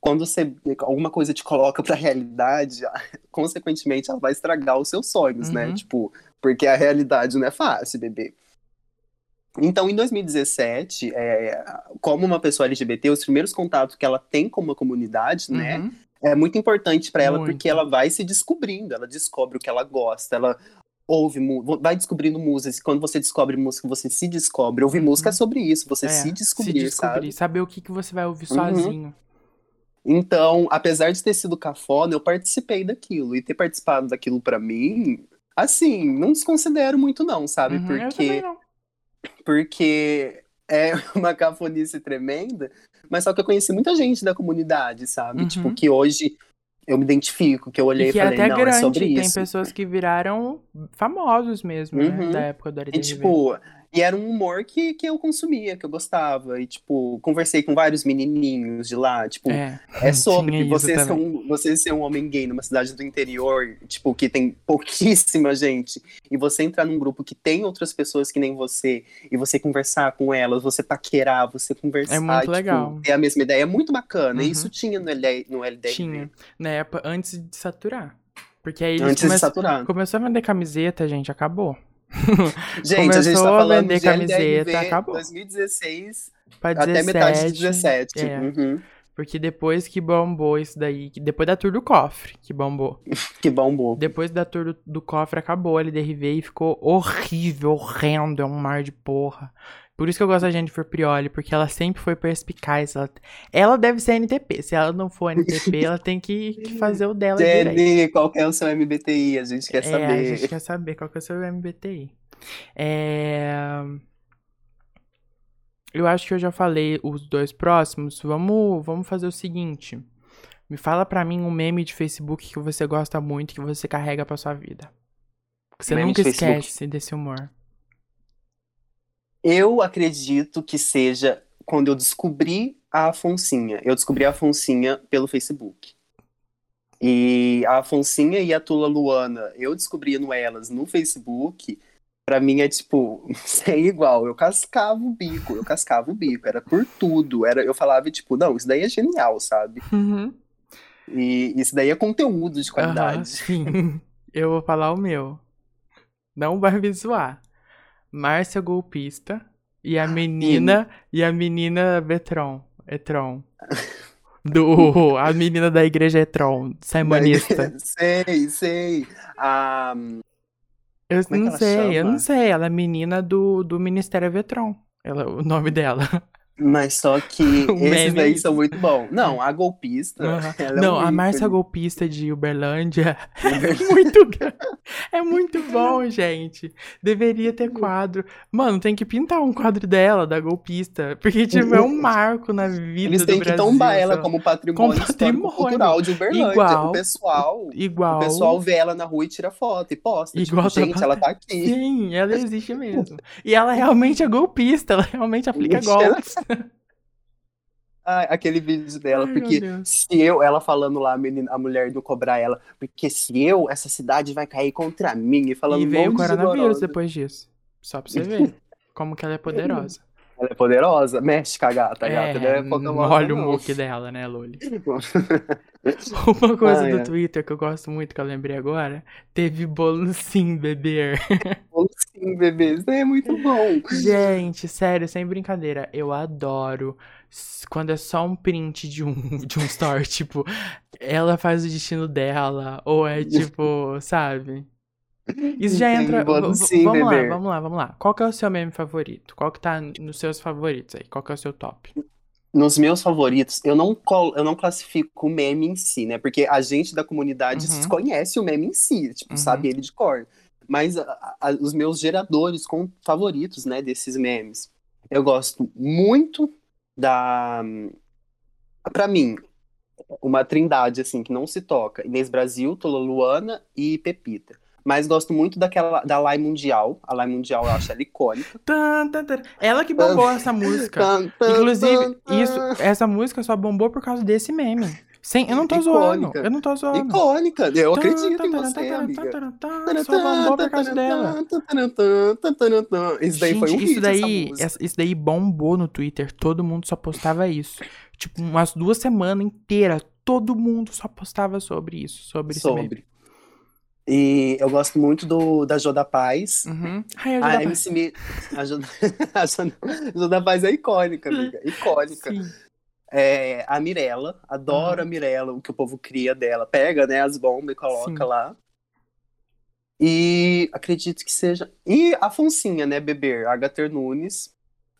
quando você alguma coisa te coloca pra realidade, consequentemente ela vai estragar os seus sonhos, né? Uhum. Tipo, porque a realidade não é fácil, bebê. Então, em 2017, é, como uma pessoa LGBT, os primeiros contatos que ela tem com uma comunidade, né, Uhum. É muito importante pra ela Muito. porque ela vai se descobrindo, ela descobre o que ela gosta, ela ouve, vai descobrindo músicas, e quando você descobre música, você se descobre. Ouvir música é sobre isso, você É, se descobrir, se descobrir, sabe? saber o que, que você vai ouvir Uhum. sozinho. Então, apesar de ter sido cafona, eu participei daquilo, e ter participado daquilo pra mim, assim, não desconsidero muito não, sabe? Uhum, porque não. porque é uma cafonice tremenda, Mas só que eu conheci muita gente da comunidade, sabe? Uhum. Tipo, que hoje eu me identifico, que eu olhei E e, é falei, até não, grande, é sobre tem isso. pessoas que viraram famosos mesmo, né? Uhum. Da época do E, RDRV. tipo, e era um humor que, que eu consumia, que eu gostava. E, tipo, conversei com vários menininhos de lá. Tipo, é, é, sobre você ser, um, você ser um homem gay numa cidade do interior, tipo, que tem pouquíssima gente. E você entrar num grupo que tem outras pessoas que nem você. E você conversar com elas, você paquerar, você conversar. É muito tipo, legal. Ter a mesma ideia. É muito bacana. Uhum. E isso tinha no, LD, no LDR. Tinha. Na época, antes de saturar. Porque aí eles Antes come- de saturar. começou a vender camiseta, gente, acabou. Gente, a gente Começou tá a falando de camiseta, LDRV acabou. 2016 Pra até metade de 17, 17. é. Uhum. Porque depois que bombou isso daí, depois da tour do cofre, que bombou. Que bombou. Depois da tour do, do cofre acabou a LDRV e ficou horrível, horrendo, é um mar de porra. Por isso que eu gosto da Jennifer Prioli, porque ela sempre foi perspicaz. Ela, ela deve ser NTP. Se ela não for NTP, ela tem que, que fazer o dela direito. Jenny, qual que é o seu MBTI? A gente quer É, saber. a gente quer saber qual que é o seu MBTI. É... Eu acho que eu já falei os dois próximos. Vamos, vamos fazer o seguinte. Me fala pra mim um meme de Facebook que você gosta muito, que você carrega pra sua vida. Que você Meme nunca de esquece desse humor. Eu acredito que seja quando eu descobri a Afonsinha. Eu descobri a Afonsinha pelo Facebook. E a Afonsinha e a Tula Luana, eu descobrindo elas no Facebook, pra mim é tipo, sem igual. Eu cascava o bico, eu cascava o bico, era por tudo. Era, eu falava, tipo, não, isso daí é genial, sabe? Uhum. E isso daí é conteúdo de qualidade. sim. Eu vou falar o meu. Não vai me zoar. Márcia Golpista e a menina e a menina Betron. Etron. Do a menina da igreja Etron, Simonista. sei, sei. Ah, Eu é não sei, eu chama? não sei. Ela é menina do, do Ministério Vetron. Ela, o nome dela. Mas só que esses meme. daí são muito bons. Não, a golpista. Aham. ela é não, um a Márcia. Golpista de Uberlândia é muito É muito bom, gente. Deveria ter quadro. Mano, tem que pintar um quadro dela, da golpista. Porque, tipo, é um marco na vida Eles têm que Brasil. tombar ela como patrimônio, Como patrimônio. cultural de Uberlândia. Igual. O pessoal, Igual. o pessoal vê ela na rua e tira foto e posta. Igual tipo, gente, tá- ela tá aqui. Sim, ela existe mesmo. E ela realmente é golpista, ela realmente aplica golpes. Ai, aquele vídeo dela, Ai, porque se eu, ela falando lá, a, menina, a mulher do cobrar ela, porque se eu, essa cidade vai cair contra mim, e falando E veio o um de coronavírus gororosa. depois disso. Só pra você ver como que ela é poderosa. Ela é poderosa, mexe com a gata, a É, gata não é Pokémon, olha o muque dela, né, Loli? Uma coisa Ah, do é. Twitter que eu gosto muito, que eu lembrei agora, teve bolo sim, beber. Sim, bebê, isso é muito bom. Gente, sério, sem brincadeira, eu adoro quando é só um print de um, de um story, tipo, ela faz o destino dela, ou é tipo, sabe? Isso já entra. sim, vamos lá, vamos lá, vamos lá. Qual que é o seu meme favorito? Qual que tá nos seus favoritos aí? Qual que é o seu top? Nos meus favoritos, eu não, col- eu não classifico o meme em si, né? Porque a gente da comunidade Uhum. conhece o meme em si, tipo, Uhum. sabe ele de cor. Mas a- a- os meus geradores com favoritos, né, desses memes, eu gosto muito da. Pra mim, uma trindade, assim, que não se toca. Inês Brasil, Tola Luana e Pepita. Mas gosto muito daquela, da Lai Mundial. A Lai Mundial eu acho ela icônica. Ela que bombou essa música. Inclusive, isso, essa música só bombou por causa desse meme. Sem, eu não tô Icônica. zoando. Eu não tô zoando. Icônica, eu acredito em você, amiga. Só bombou por causa dela. Isso daí Gente, foi um isso hit, daí, isso daí bombou no Twitter. Todo mundo só postava isso. Tipo, umas duas semanas inteiras, todo mundo só postava sobre isso, sobre, esse meme. sobre. E eu gosto muito do, da Joda Paz. Uhum. Ai, A já MC Mi- a Joda, a Joda Paz é icônica, amiga. Icônica. É, a Mirella, adoro Aham. a Mirella, o que o povo cria dela. Pega, né, as bombas e coloca Sim. lá. E acredito que seja. E a Foncinha, né, beber, Agatha Nunes.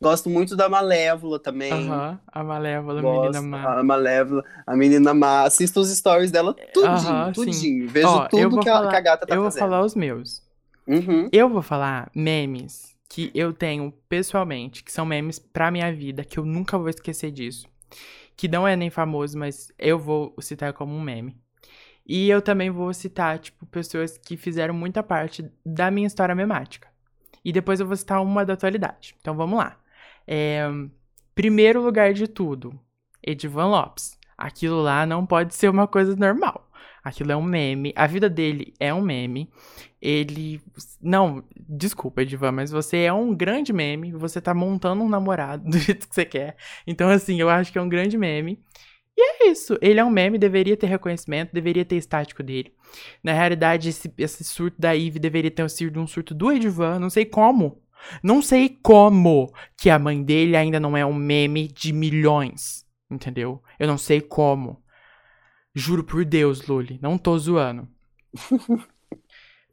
Gosto muito da Malévola também. Aham, a Malévola, a Gosto, menina má. a Malévola, a menina má. Assisto os stories dela tudinho, Aham, sim. tudinho. Vejo Ó, eu tudo vou que a, falar- que a gata tá eu vou fazendo. falar os meus. Uhum. Eu vou falar memes que eu tenho pessoalmente, que são memes pra minha vida, que eu nunca vou esquecer disso. que não é nem famoso, mas eu vou citar como um meme. E eu também vou citar, tipo, pessoas que fizeram muita parte da minha história memática. E depois eu vou citar uma da atualidade. Então vamos lá. É, primeiro lugar de tudo, Edivan Lopes. Aquilo lá não pode ser uma coisa normal. Aquilo é um meme. A vida dele é um meme. Ele. Não, desculpa, Edivan, mas você é um grande meme. Você tá montando um namorado do jeito que você quer. Então, assim, eu acho que é um grande meme. E é isso. Ele é um meme, deveria ter reconhecimento, deveria ter estático dele. Na realidade, esse, esse surto da Eve deveria ter sido um surto do Edivan. Não sei como. Não sei como que a mãe dele ainda não é um meme de milhões. Entendeu? Eu não sei como. Juro por Deus, Luli. Não tô zoando.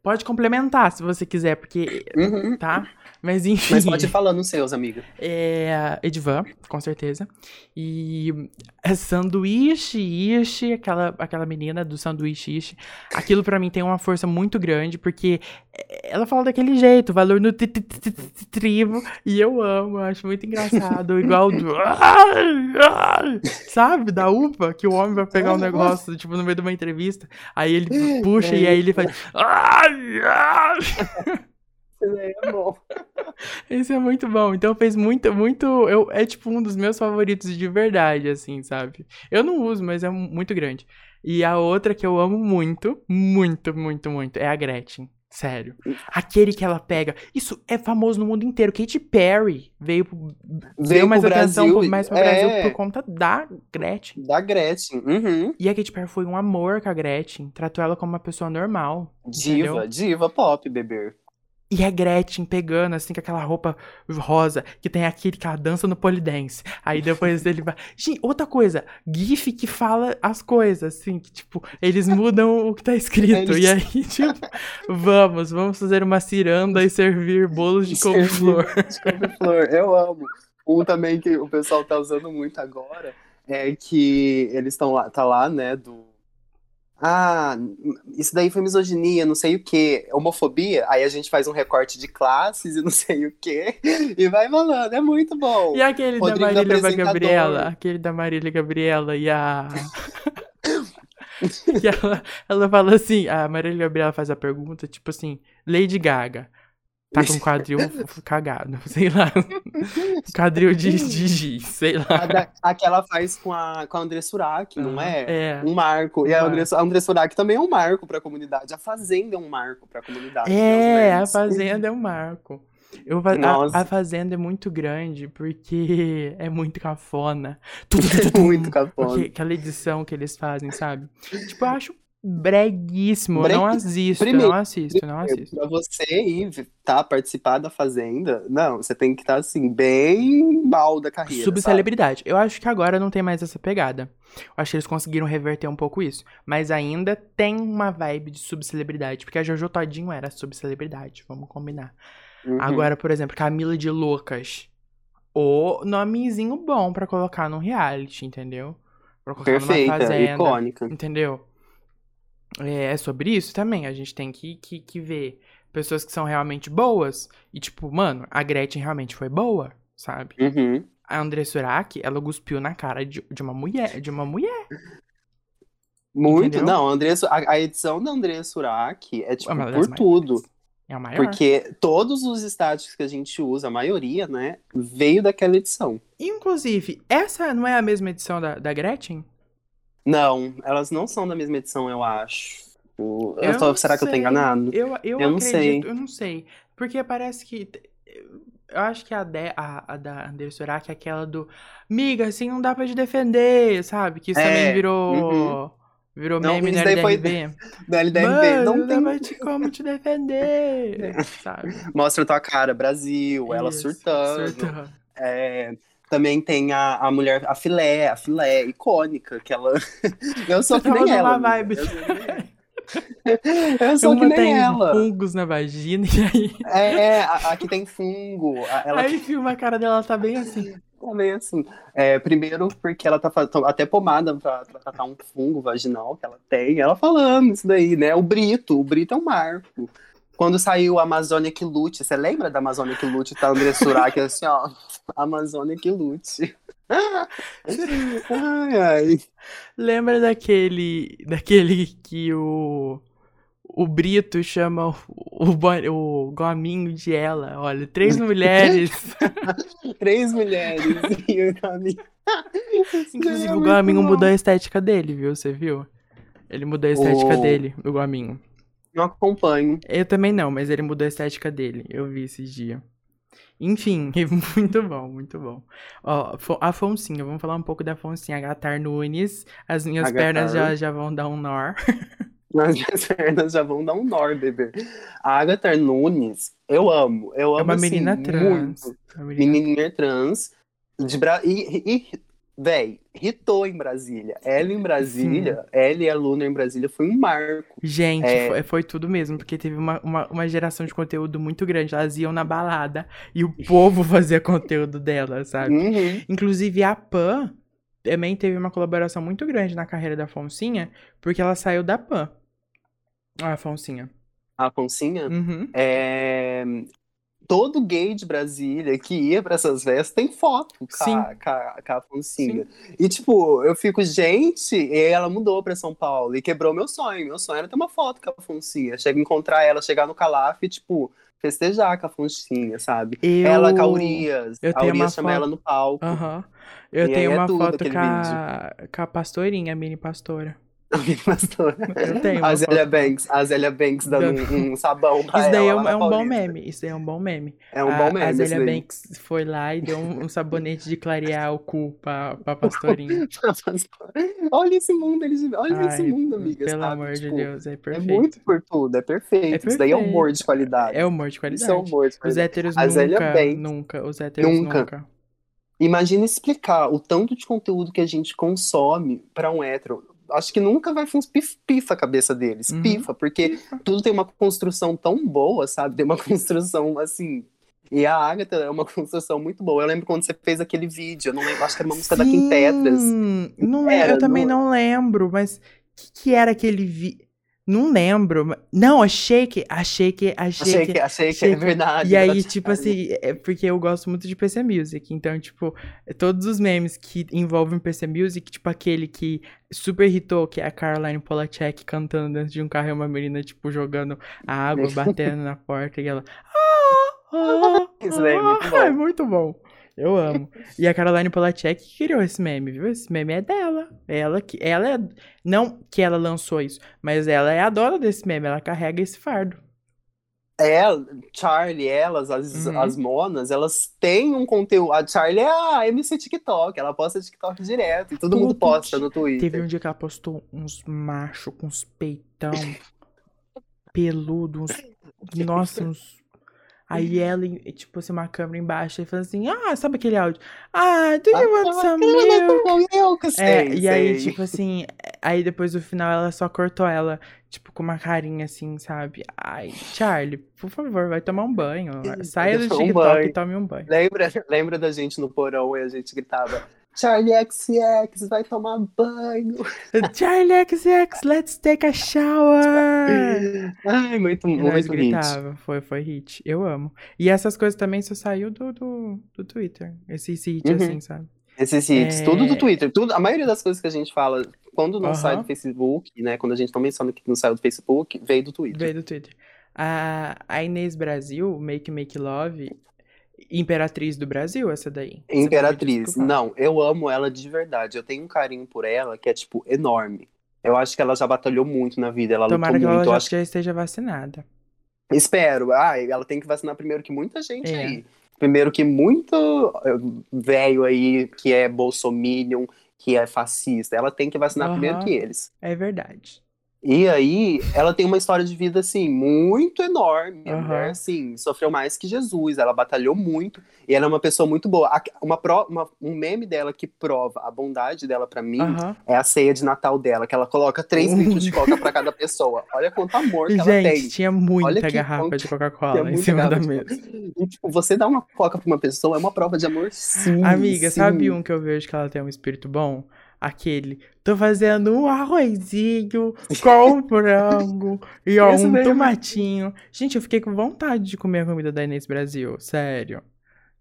Pode complementar se você quiser, porque. Uhum. Tá? Mas enfim. Mas pode ir falando os seus, amiga. É. Edivan, com certeza. E. É sanduíche, ishi, aquela, aquela menina do sanduíche, ishi. Aquilo pra mim tem uma força muito grande, porque ela fala daquele jeito, valor nutritivo. E eu amo, acho muito engraçado. Igual do. Sabe? Da UPA, que o homem vai pegar um negócio, tipo, no meio de uma entrevista. Aí ele puxa e aí ele faz. É bom. Esse é muito bom. Então fez muito, muito. Eu, é tipo um dos meus favoritos de verdade, assim, sabe? Eu não uso, mas é muito grande. E a outra que eu amo muito, muito, muito, muito, é a Gretchen. Sério. Aquele que ela pega. Isso é famoso no mundo inteiro. Katy Perry veio, veio mais pro atenção Brasil, mais pro é. Brasil por conta da Gretchen. Da Gretchen. Uhum. E a Katy Perry foi um amor com a Gretchen. Tratou ela como uma pessoa normal. Diva, Entendeu? diva pop, bebê. E a Gretchen pegando, assim, com aquela roupa rosa, que tem aquele que ela dança no polidense. Aí depois ele vai. Gente, outra coisa, GIF que fala as coisas, assim, que tipo, eles mudam o que tá escrito. E aí, tipo, vamos, vamos fazer uma ciranda e servir bolos de couve-flor. De couve-flor, eu amo. Um também que o pessoal tá usando muito agora é que eles estão lá, tá lá, né, do. Ah, isso daí foi misoginia, não sei o quê, homofobia. Aí a gente faz um recorte de classes e não sei o quê. E vai falando, é muito bom. E aquele Rodrigo da Marília. Gabriela, aquele da Marília Gabriela e a. que ela, ela fala assim, a Marília Gabriela faz a pergunta, tipo assim, Lady Gaga. Tá com quadril cagado, sei lá. Quadril de, de giz, sei A, lá. da- a que ela faz com a, com a André Surak, não é? É. Um marco. E a. André, a André Surak também é um marco pra comunidade. A Fazenda é um marco pra comunidade. É, a. Fazenda é um marco. Eu, a, a Fazenda é muito grande porque é muito cafona. É muito cafona. Porque aquela edição que eles fazem, sabe? Tipo, eu acho breguíssimo. Eu não assisto, Primeiro- não assisto, eu não assisto. Pra você ir tá, participar da Fazenda, não, você tem que estar assim, bem mal da carreira. sabe? Subcelebridade. Eu acho que agora não tem mais essa pegada. Eu acho que eles conseguiram reverter um pouco isso. Mas ainda tem uma vibe de subcelebridade. Porque a Jojo Todinho era subcelebridade, vamos combinar. Uhum. Agora, por exemplo, Camila de Lucas. O nomezinho bom pra colocar num reality, entendeu? Pra colocar numa Perfeita, fazenda. icônica. Entendeu? É, é sobre isso também. A gente tem que, que, que ver pessoas que são realmente boas. E, tipo, mano, a Gretchen realmente foi boa, sabe? Uhum. A André Surak, ela cuspiu na cara de, de uma mulher. De uma mulher. Muito, Entendeu? não, a, André, a, a edição da André Surak é tipo das por maiores. tudo. É a maior. Porque todos os estáticos que a gente usa, a maioria, né, veio daquela edição. Inclusive, essa não é a mesma edição da, da Gretchen? Não, elas não são da mesma edição, eu acho. O- eu Eu tô- será que eu tô sei. enganado? Eu, eu, Eu não acredito, sei. eu não sei. Porque parece que. Eu acho que a, de, a, a da André Surak é aquela do. Miga, assim não dá pra te defender, sabe? Que isso É, também virou. uhum. Virou Não, meme foi-. Da LDRV, Mano, não não tem. te, como te defender, sabe? Mostra tua cara, Brasil, ela Isso, surtando. surtando. É, também tem a, a mulher, a filé, a filé, icônica, que ela. Eu sou que nem ela. vibe. Eu sou que nem ela. Eu sou que Uma nem tem ela. fungos na vagina e aí, É, é, a, a que tem fungo. a- Ela aí filma a cara dela, ela tá bem assim. tá meio assim. É, primeiro porque ela tá fazendo até pomada pra, pra tratar um fungo vaginal que ela tem. Ela falando isso daí, né? O Brito, o Brito é um marco. Quando saiu Amazônia que lute, você lembra da Amazônia que lute? Tá André Surak assim, ó. Amazônia que lute. Ai, ai. Lembra daquele. daquele que o. O Brito chama o, o, o gominho de ela. Olha, três mulheres. Três mulheres e o caminho. Inclusive, É o muito gominho mudou a estética dele, viu? Você viu? Ele mudou a estética O- dele, o gominho. Não acompanho. Eu também não, mas ele mudou a estética dele. Eu vi esses dias. Enfim, muito bom, muito bom. Ó, a Foncinha, vamos falar um pouco da Foncinha. Agatar Nunes. As minhas Agatha. pernas já, já vão dar um nó. As minhas pernas já vão dar um nó, bebê. A Agatha Nunes, eu amo. Eu amo É uma assim, menina trans. muito. Uma menina- Menininha trans. De Bra... E, e, véi, hitou em Brasília. Ela em Brasília, ela e a Luna em Brasília foi um marco. Gente, É. foi, foi tudo mesmo, porque teve uma, uma, uma geração de conteúdo muito grande. Elas iam na balada e o povo fazia conteúdo delas, sabe? Uhum. Inclusive, a Pan também teve uma colaboração muito grande na carreira da Foncinha, porque ela saiu da Pan. A Foncinha. A Poncinha. Uhum. É, Todo gay de Brasília que ia pra essas festas tem foto com a, com a, com a Foncinha. E, tipo, eu fico, gente, e ela mudou pra São Paulo e quebrou meu sonho. Meu sonho era ter uma foto com a Foncinha. Chega encontrar ela, chegar no Calaf e, tipo, festejar com a Foncinha, sabe? Eu... Ela com a Urias. eu a tenho uma Urias chama foto- ela no palco. Aham. Eu E tenho é uma tudo foto com a, com a pastorinha, a mini pastora. A pastora. Eu tenho A Zélia. Banks. A Zélia Banks dando um, um sabão pra Isso daí é um, é um bom meme. Isso daí é um bom meme. É um a, bom A meme esse Zélia. Banks foi lá e deu um, um sabonete de clarear o cu pra, pra pastorinha. Olha esse mundo, eles... olha esse Ai, mundo, amiga. Pelo sabe? amor de Tipo, Deus, é É perfeito. muito por tudo, é perfeito. É Isso daí é perfeito. humor de qualidade. É humor de Isso é qualidade. humor de Os qualidade. héteros A Zélia nunca, Banks. nunca, os héteros Nunca. nunca. Imagina explicar o tanto de conteúdo que a gente consome pra um hétero. Acho que nunca vai funcionar. Pifa a cabeça deles. Uhum. Pifa, porque tudo tem uma construção tão boa, sabe? Tem uma construção assim. E a Agatha é uma construção muito boa. Eu lembro quando você fez aquele vídeo, eu não lembro, acho que era uma música da Kim Petras. Sim, não Era, eu também não- não lembro, mas o que, que era aquele vi... Não lembro. Não, achei que, achei que, achei, que... achei que é verdade. E aí, tipo assim, é porque eu gosto muito de PC Music, então, tipo, todos os memes que envolvem PC Music, tipo aquele que super hitou, que é a Caroline Polachek cantando dentro de um carro e uma menina, tipo, jogando água, batendo na porta, e ela... "Ah, ah, é ah", bom. É muito bom. Eu amo. E a Caroline Polachek que criou esse meme, viu? Esse meme é dela. Ela que ela é não que ela lançou isso, mas ela é a dona desse meme, ela carrega esse fardo. Ela, Charlie, elas, as, Uhum. as monas, elas têm um conteúdo. A Charlie é a MC TikTok, ela posta TikTok direto e todo mundo Todo posta no Twitter. Teve um dia que ela postou uns machos com uns peitão peludo, uns. Nossa, uns. Aí ela, e, tipo assim, uma câmera embaixo, e falando assim: Ah, sabe aquele áudio? Ah, do you want some milk? Eu que É, sei, e aí, tipo assim, aí depois do final ela só cortou ela, tipo, com uma carinha assim, sabe? Ai, Charlie, por favor, vai tomar um banho. Saia do um TikTok banho. e tome um banho. Lembra, lembra da gente no porão e a gente gritava: Charlie XX vai tomar banho. Charlie XX, let's take a shower! Ai, muito, muito hit. gritava, foi, foi hit. Eu amo. E essas coisas também só saiu do, do, do Twitter. Esse, esse hit Uhum. assim, sabe? Esses hits, É. tudo do Twitter, tudo, a maioria das coisas que a gente fala, quando não Aham. sai do Facebook, né? Quando a gente não menciona que não saiu do Facebook, veio do Twitter. Veio do Twitter. A, a Inês Brasil, Make Make Love, Imperatriz do Brasil, essa daí. Imperatriz. Não, eu amo ela de verdade. Eu tenho um carinho por ela que é, tipo, enorme. Eu acho que ela já batalhou muito na vida, ela Tomara que lutou ela muito. Eu já, acho já esteja vacinada. Espero. Ah, ela tem que vacinar primeiro que muita gente É. aí. Primeiro que muito eh, velho aí, que é bolsominion, que é fascista. Ela tem que vacinar Aham. primeiro que eles. É verdade. E aí, ela tem uma história de vida, assim, muito enorme. A mulher, assim, sofreu mais que Jesus. Ela batalhou muito. E ela é uma pessoa muito boa. Uma, pro- uma- um meme dela que prova a bondade dela pra mim Aham. é a ceia de Natal dela, que ela coloca três litros de coca pra cada pessoa. Olha quanto amor que ela Gente, tem. tinha muita que garrafa quanto- de Coca-Cola em cima da mesa. E, tipo, você dá uma coca pra uma pessoa é uma prova de amor, sim. Amiga, sim. sabe um que eu vejo que ela tem um espírito bom? Aquele, tô fazendo um arrozinho com frango e ó, um mesmo. tomatinho. Gente, eu fiquei com vontade de comer a comida da Inês Brasil, sério.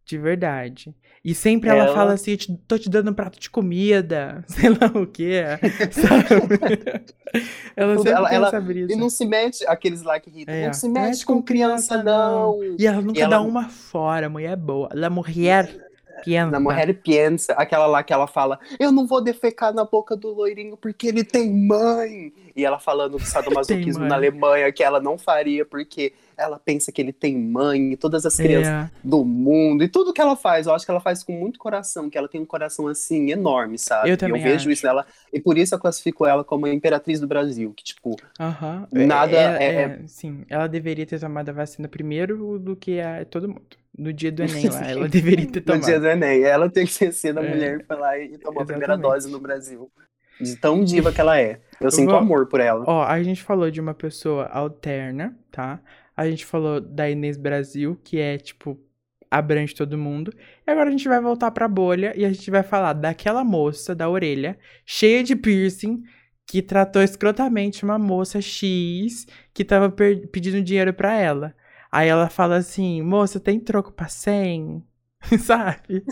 De verdade. E sempre ela, Ela- fala assim, tô te dando um prato de comida, sei lá o quê, sabe? ela sempre ela- ela-. E não se mete, aqueles lá que irritam, É, não se mete com criança, não. E ela nunca E dá uma fora, mulher boa. La mulher piensa. Na mulher pensa, aquela lá que ela fala, eu não vou defecar na boca do loirinho porque ele tem mãe. E ela falando do sadomasoquismo na Alemanha, que ela não faria porque ela pensa que ele tem mãe e todas as crianças É, do mundo. E tudo que ela faz, eu acho que ela faz com muito coração, que ela tem um coração assim enorme, sabe? Eu também vejo acho. isso nela. E por isso eu classifico ela como a imperatriz do Brasil, que tipo, aham. Nada é, é- é- Sim, ela deveria ter tomado a vacina primeiro do que a todo mundo. No dia do Enem lá, ela deveria ter no tomado. dia do Enem, ela tem que ser a É. mulher foi lá e tomou a primeira dose no Brasil. De tão diva que ela é. Eu sinto vou- amor por ela. Ó, a gente falou de uma pessoa alterna, tá? A gente falou da Inês Brasil, que é, tipo, abrange todo mundo. E agora a gente vai voltar pra bolha e a gente vai falar daquela moça da orelha, cheia de piercing, que tratou escrotamente uma moça X que tava pedindo dinheiro pra ela. Aí ela fala assim, moça, tem troco pra 100? Sabe?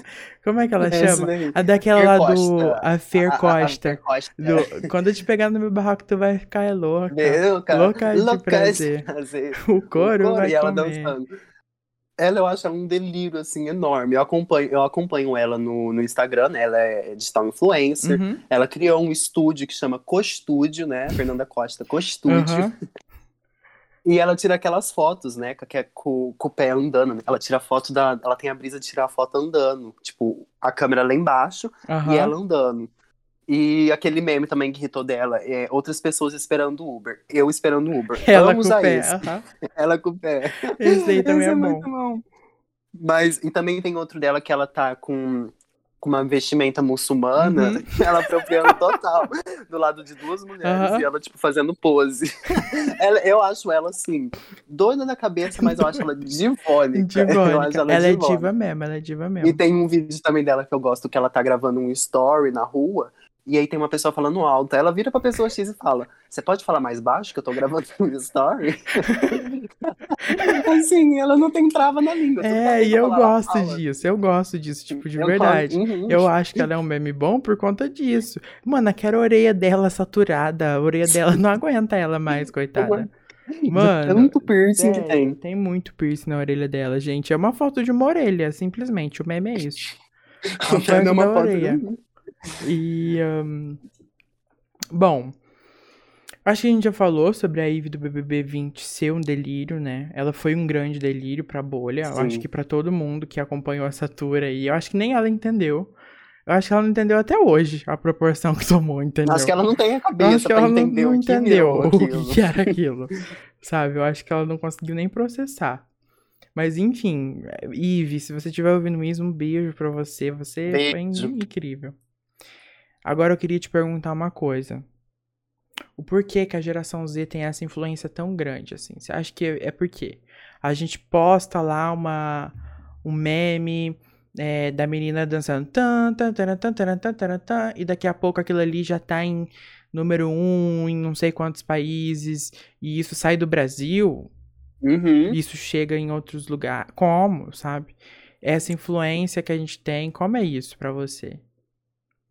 Como é que ela Essa chama? A daquela Fer lá Costa. do... A Fer A- a- a Costa. Costa. Do- quando eu te pegar no meu barraco, tu vai ficar é louca. Meu, cara. Louca de louca prazer. prazer. O couro, O vai e ela comer. dançando. Ela, eu acho ela um delírio, assim, enorme. Eu acompanho, eu acompanho ela no, no Instagram, né? Ela é digital influencer. Uhum, Ela criou um estúdio que chama Costúdio, né? Fernanda Costa, Costúdio. aham. E ela tira aquelas fotos, né? Que é com, com o pé andando. né? Ela tira foto da. Ela tem a brisa de tirar a foto andando. Tipo, a câmera lá embaixo aham. e ela andando. E aquele meme também que irritou dela é outras pessoas esperando o Uber. Eu esperando o Uber. Ela Amo com o pé. aham. Ela com o pé. Esse aí também Esse é bom. muito bom. Mas, e também tem outro dela que ela tá com, com uma vestimenta muçulmana, Uhum. ela apropriando total, do lado de duas mulheres, Aham. e ela, tipo, fazendo pose. Ela- eu acho ela, assim, doida da cabeça, mas eu acho ela divônica. Eu Divônica. acho ela, Ela é divônica. diva mesmo, ela é diva E mesmo. tem um vídeo também dela que eu gosto, que ela tá gravando um story na rua, e aí tem uma pessoa falando alto. Ela vira pra pessoa X e fala: Você pode falar mais baixo que eu tô gravando um story? assim, ela não tem trava na língua. É, e eu gosto disso, eu gosto disso, tipo, de Eu verdade. uhum. Eu acho que ela é um meme bom por conta disso. Mano, aquela orelha dela saturada, a orelha dela não aguenta ela mais, coitada. De Mano, tanto piercing que Sério, tem. tem muito piercing na orelha dela, gente. É uma foto de uma orelha, simplesmente. O meme é isso. A foto é uma foto orelha. E. ahn, bom. Acho que a gente já falou sobre a Ivy do BBB 20 ser um delírio, né? Ela foi um grande delírio pra bolha. Eu Sim. acho que pra todo mundo que acompanhou essa tour aí. Eu acho que nem ela entendeu. Eu acho que ela não entendeu até hoje a proporção que tomou, entendeu? Acho que ela não tem a Eu cabeça acho que ela não, não o que entendeu virou o que, era aquilo. sabe? Eu acho que ela não conseguiu nem processar. Mas enfim, Ive, se você estiver ouvindo isso, um beijo pra você. Você foi Beijo. incrível. Agora eu queria te perguntar uma coisa. O porquê que a geração Z tem essa influência tão grande, assim? Você acha que é porque a gente posta lá uma, um meme é, da menina dançando tan, tan, tan, tan, tan, tan, tan, tan, e daqui a pouco aquilo ali já tá em número um em não sei quantos países, e isso sai do Brasil, Uhum. isso chega em outros lugares. Como, sabe? Essa influência que a gente tem, como é isso pra você?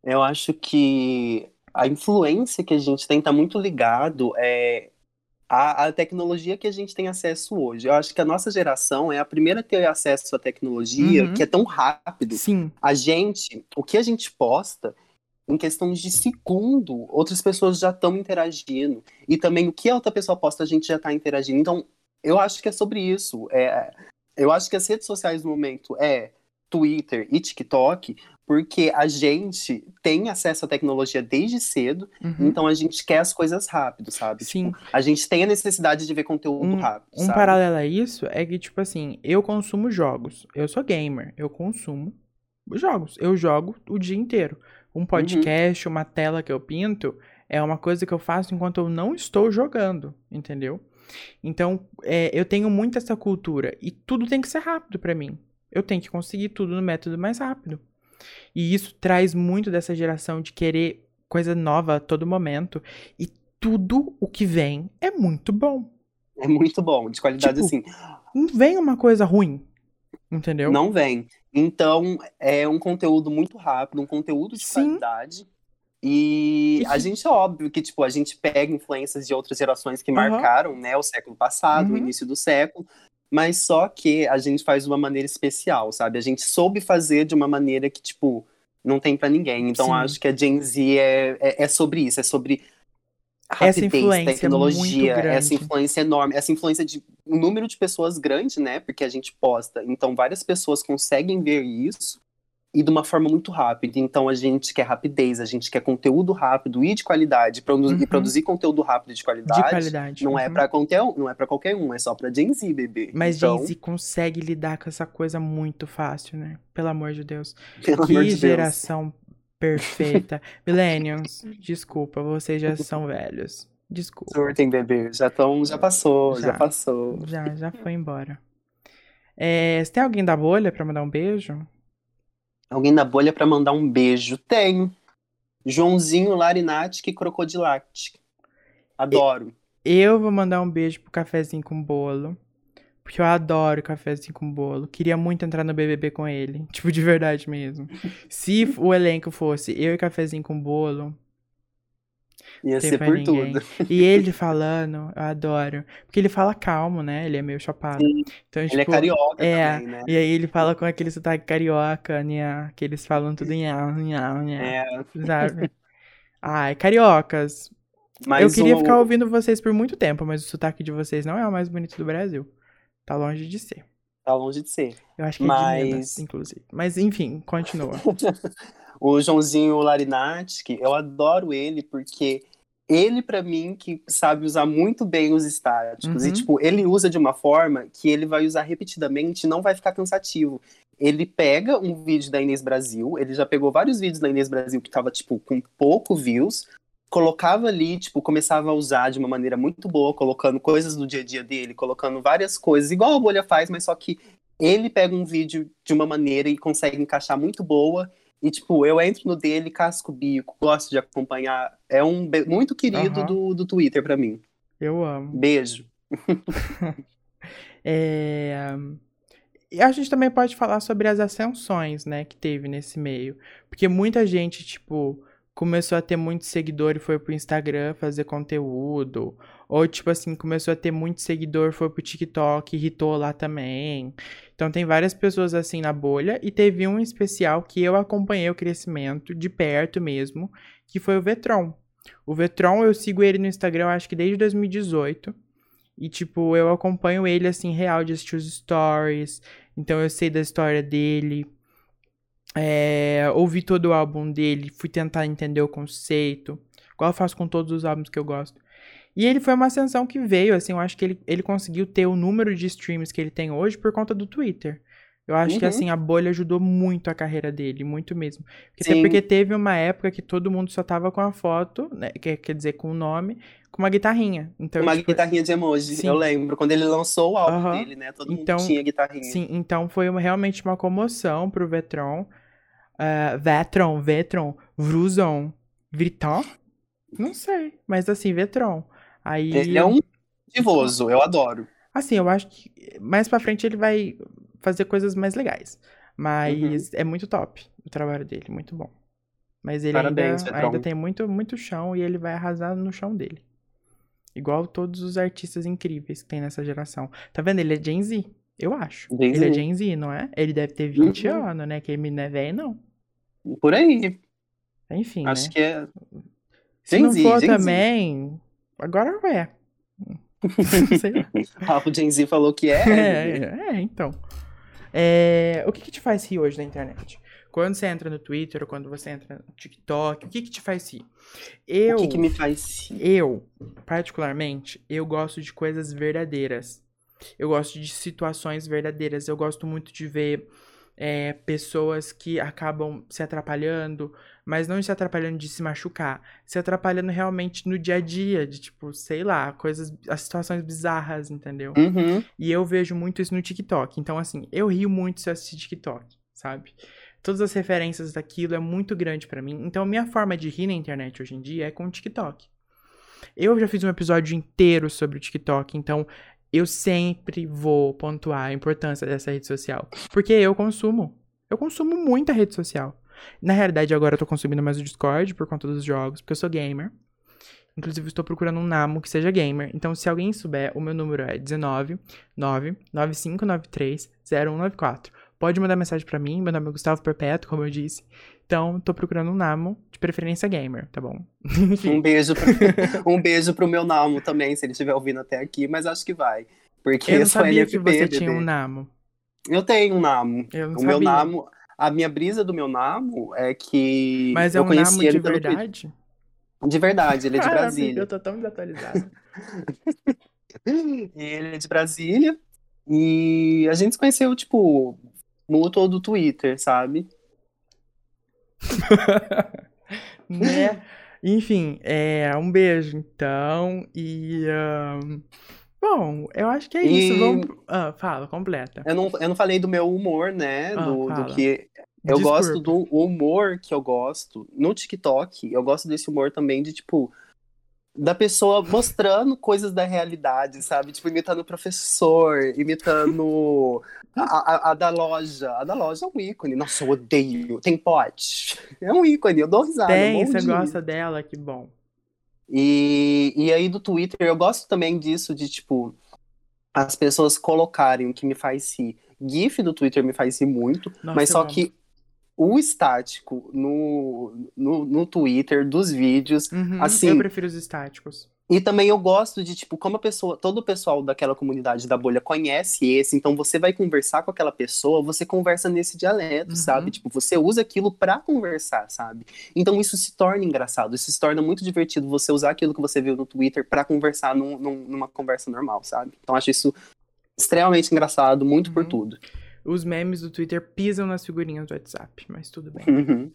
Eu acho que a influência que a gente tem tá muito ligado é, à, à tecnologia que a gente tem acesso hoje. Eu acho que a nossa geração é a primeira a ter acesso à tecnologia Uhum. que é tão rápido. Sim, A gente, o que a gente posta, em questão de segundo, outras pessoas já estão interagindo. E também o que a outra pessoa posta, a gente já está interagindo. Então, eu acho que é sobre isso. É, eu acho que as redes sociais no momento é Twitter e TikTok, porque a gente tem acesso à tecnologia desde cedo, uhum. então a gente quer as coisas rápido, sabe? sim. Tipo, a gente tem a necessidade de ver conteúdo Um- rápido, Um sabe? paralelo a isso é que, tipo assim, eu consumo jogos. Eu sou gamer. Eu consumo jogos. Eu jogo o dia inteiro. Um Uhum. podcast, uma tela que eu pinto, é uma coisa que eu faço enquanto eu não estou jogando, entendeu? Então, é, eu tenho muito essa cultura. E tudo tem que ser rápido pra mim. Eu tenho que conseguir tudo no método mais rápido. E isso traz muito dessa geração de querer coisa nova a todo momento. E tudo o que vem é muito bom. É muito bom, de qualidade Tipo, assim. não vem uma coisa ruim. Entendeu? Não vem. Então, é um conteúdo muito rápido, um conteúdo de Sim. qualidade. E a gente, é óbvio que, tipo, a gente pega influências de outras gerações que Aham. marcaram, né, o século passado, o Uhum. início do século, mas só que a gente faz de uma maneira especial, sabe? A gente soube fazer de uma maneira que, tipo, não tem pra ninguém. Então, Sim. acho que a Gen Z é, é, é sobre isso, é sobre Essa rapidez, influência é tecnologia, muito essa grande. influência enorme, essa influência de um número de pessoas grande, né? Porque a gente posta. Então, várias pessoas conseguem ver isso e de uma forma muito rápida. Então, a gente quer rapidez, a gente quer conteúdo rápido e de qualidade. Produ- Uhum. E produzir conteúdo rápido e de qualidade, De qualidade. não é uhum. para qualquer um, não é para qualquer um, é só pra Gen Z, bebê. Mas então, Gen Z consegue lidar com essa coisa muito fácil, né? Pelo amor de Deus. pelo que de Deus. geração perfeita. Millennials, desculpa, vocês já são velhos. Desculpa. Surtem, bebê. Já, tão, já passou, já, Já. passou. Já, já foi embora. É, você tem alguém da bolha pra mandar um beijo? Alguém na bolha pra mandar um beijo? Tenho. Joãozinho Larinati Crocodilacti. Adoro. Eu vou mandar um beijo pro cafezinho com bolo. Porque eu adoro cafezinho com bolo. Queria muito entrar no BBB com ele. Tipo, de verdade mesmo. Se o elenco fosse eu e cafezinho com bolo, Ia ser por ninguém. tudo. E ele falando, eu adoro. Porque ele fala calmo, né? Ele é meio chapado. Sim, Então, Ele é tipo, carioca é, também, né? E aí ele fala com aquele sotaque carioca, né? Que eles falam tudo em nhau, nhau, É, sabe? Ai, cariocas. mas eu queria o- ficar ouvindo vocês por muito tempo, mas o sotaque de vocês não é o mais bonito do Brasil. Tá longe de ser. Tá longe de ser. Eu acho que é de Minas, Mas- inclusive. Mas enfim, continua. O Joãozinho Larinati, eu adoro ele porque ele, pra mim, que sabe usar muito bem os estáticos. Uhum. E, tipo, ele usa de uma forma que ele vai usar repetidamente e não vai ficar cansativo. Ele pega um vídeo da Inês Brasil, ele já pegou vários vídeos da Inês Brasil que tava, tipo, com pouco views, colocava ali, tipo, começava a usar de uma maneira muito boa, colocando coisas do dia a dia dele, colocando várias coisas, igual a Bolha faz, mas só que ele pega um vídeo de uma maneira e consegue encaixar muito boa. E, tipo, eu entro no dele, casco o bico, gosto de acompanhar. É um muito querido Aham. do, do Twitter pra mim. Eu amo. Beijo. É... E a gente também pode falar sobre as ascensões, né, que teve nesse meio. Porque muita gente, tipo, começou a ter muito seguidor e foi pro Instagram fazer conteúdo. Ou, tipo assim, começou a ter muito seguidor, foi pro TikTok, irritou lá também. Então tem várias pessoas assim na bolha. E teve um especial que eu acompanhei o crescimento de perto mesmo, que foi o Vetron. O Vetron, eu sigo ele no Instagram, acho que desde 2018. E, tipo, eu acompanho ele, assim, real, de assistir os stories. Então, eu sei da história dele. É, ouvi todo o álbum dele, fui tentar entender o conceito. Igual eu faço com todos os álbuns que eu gosto. E ele foi uma ascensão que veio, assim, eu acho que ele, ele conseguiu ter o número de streams que ele tem hoje por conta do Twitter. Eu acho que, Uhum. assim, a bolha ajudou muito a carreira dele, muito mesmo. Porque, até porque teve uma época que todo mundo só tava com a foto, né, quer, quer dizer, com o nome, com uma guitarrinha. Então, Uma tipo, guitarrinha de emoji, sim. eu lembro. Quando ele lançou o álbum Aham. dele, né? Todo Então, mundo tinha guitarrinha. Sim, então foi uma- realmente uma comoção pro Vetron. Uh, Vetron, Vetron, Vruzon, Vriton? Não sei, mas assim, Vetron. Aí, Ele é um divoso, eu adoro. assim, eu acho que mais pra frente ele vai fazer coisas mais legais. Mas Uhum. é muito top o trabalho dele, muito bom. Mas ele Parabéns, ainda, ainda tem muito, muito chão e ele vai arrasar no chão dele. Igual todos os artistas incríveis que tem nessa geração. Tá vendo? Ele é Gen Z, eu acho. Gen ele é Z. Gen Z, não é? Ele deve ter 20 Uhum. anos, né? Que ele não é velho, não. Por aí. Enfim, Acho né? que é. Se Gen não Z, for Gen também, agora é. Sei lá. Ah, Gen Z falou que é. É, é, é, então. É, o que, que te faz rir hoje na internet? Quando você entra no Twitter ou quando você entra no TikTok, o que, que te faz rir? Eu, O que, que me faz. eu, particularmente, eu gosto de coisas verdadeiras. Eu gosto de situações verdadeiras. Eu gosto muito de ver é, pessoas que acabam se atrapalhando, mas não se atrapalhando de se machucar, se atrapalhando realmente no dia a dia, de tipo, sei lá, coisas, as situações bizarras, entendeu? Uhum. E eu vejo muito isso no TikTok. Então, assim, eu rio muito se eu assistir TikTok, sabe? Todas as referências daquilo é muito grande pra mim. Então, minha forma de rir na internet hoje em dia é com o TikTok. Eu já fiz um episódio inteiro sobre o TikTok, então eu sempre vou pontuar a importância dessa rede social. Porque eu consumo. Eu consumo muita rede social. Na realidade, agora eu tô consumindo mais o Discord por conta dos jogos, porque eu sou gamer. Inclusive, estou procurando um Namo que seja gamer. Então, se alguém souber, o meu número é 19 9 9593 0194. Pode mandar mensagem pra mim, meu nome é Gustavo Perpétuo, como eu disse. Então, tô procurando um Namo, de preferência gamer, tá bom? Um beijo, pro, um beijo pro meu Namo também, se ele estiver ouvindo até aqui, mas acho que vai. Porque Eu não sabia NFP, que você bebê. tinha um Namo. Eu tenho um Namo. O meu sabia. Namo. A minha brisa do meu Namo é que. Mas é eu um Namo de pelo verdade? De verdade, ele é de Cara, Brasília. Eu tô tão desatualizado. Ele é de Brasília. E a gente se conheceu, tipo, mútuo do Twitter, sabe? né? Enfim, é, um beijo, então. E. ahn, bom, eu acho que é E- isso. Vamos. Ah, fala, completa. Eu não, eu não falei do meu humor, né? Ah, do, do que. Eu Desculpa. gosto do humor que eu gosto no TikTok. Eu gosto desse humor também de, tipo, da pessoa mostrando coisas da realidade, sabe? Tipo, imitando o professor, imitando a, a- a da loja. A da loja é um ícone. Nossa, eu odeio. Tem pote. É um ícone, eu dou risada. Tem, morro você de gosta dela, que bom. E, e aí do Twitter, eu gosto também disso, de tipo, as pessoas colocarem o que me faz rir. GIF do Twitter me faz rir muito, Nossa, mas só amo. que o estático no, no, no Twitter dos vídeos. Uhum, assim- eu prefiro os estáticos. E também eu gosto de, tipo, como a pessoa, todo o pessoal daquela comunidade da bolha conhece esse, então você vai conversar com aquela pessoa, você conversa nesse dialeto, Uhum. sabe? Tipo, você usa aquilo pra conversar, sabe? Então isso se torna engraçado, isso se torna muito divertido você usar aquilo que você viu no Twitter pra conversar num- num- numa conversa normal, sabe? Então acho isso extremamente engraçado, muito por Uhum. tudo. Os memes do Twitter pisam nas figurinhas do WhatsApp, mas tudo bem. Uhum.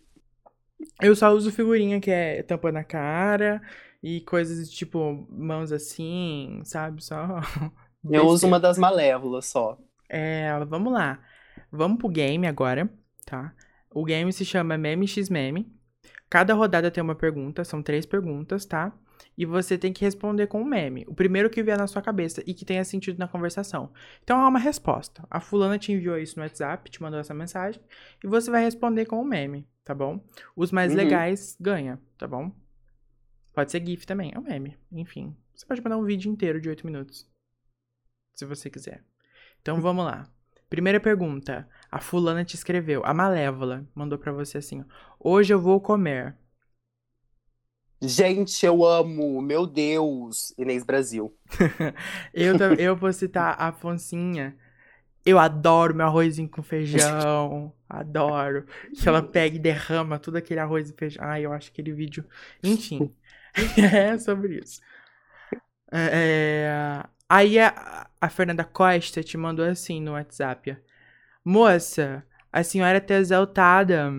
Eu só uso figurinha que é tampa na cara e coisas tipo mãos assim, sabe? Só. Eu uso uma das malévolas só. É, vamos lá. Vamos pro game agora, tá? O game se chama Meme X Meme. Cada rodada tem uma pergunta, são três perguntas, tá? E você tem que responder com um meme. O primeiro que vier na sua cabeça e que tenha sentido na conversação. Então há uma resposta. A fulana te enviou isso no WhatsApp, te mandou essa mensagem, e você vai responder com um meme, tá bom? Os mais Uhum. legais ganha, tá bom? Pode ser GIF também, é um meme. Enfim, você pode mandar um vídeo inteiro de 8 minutos. Se você quiser. Então vamos lá. Primeira pergunta. A fulana te escreveu. A Malévola mandou pra você assim: ó, Hoje eu vou comer. Gente, eu amo, meu Deus, Inês Brasil. Eu, eu vou citar a Foncinha. Eu adoro meu arrozinho com feijão. Adoro. Que ela pega e derrama todo aquele arroz e feijão. Ai, eu acho aquele vídeo. Enfim. é sobre isso. É, é, Aí a, a Fernanda Costa te mandou assim no WhatsApp. Moça, a senhora tá exaltada.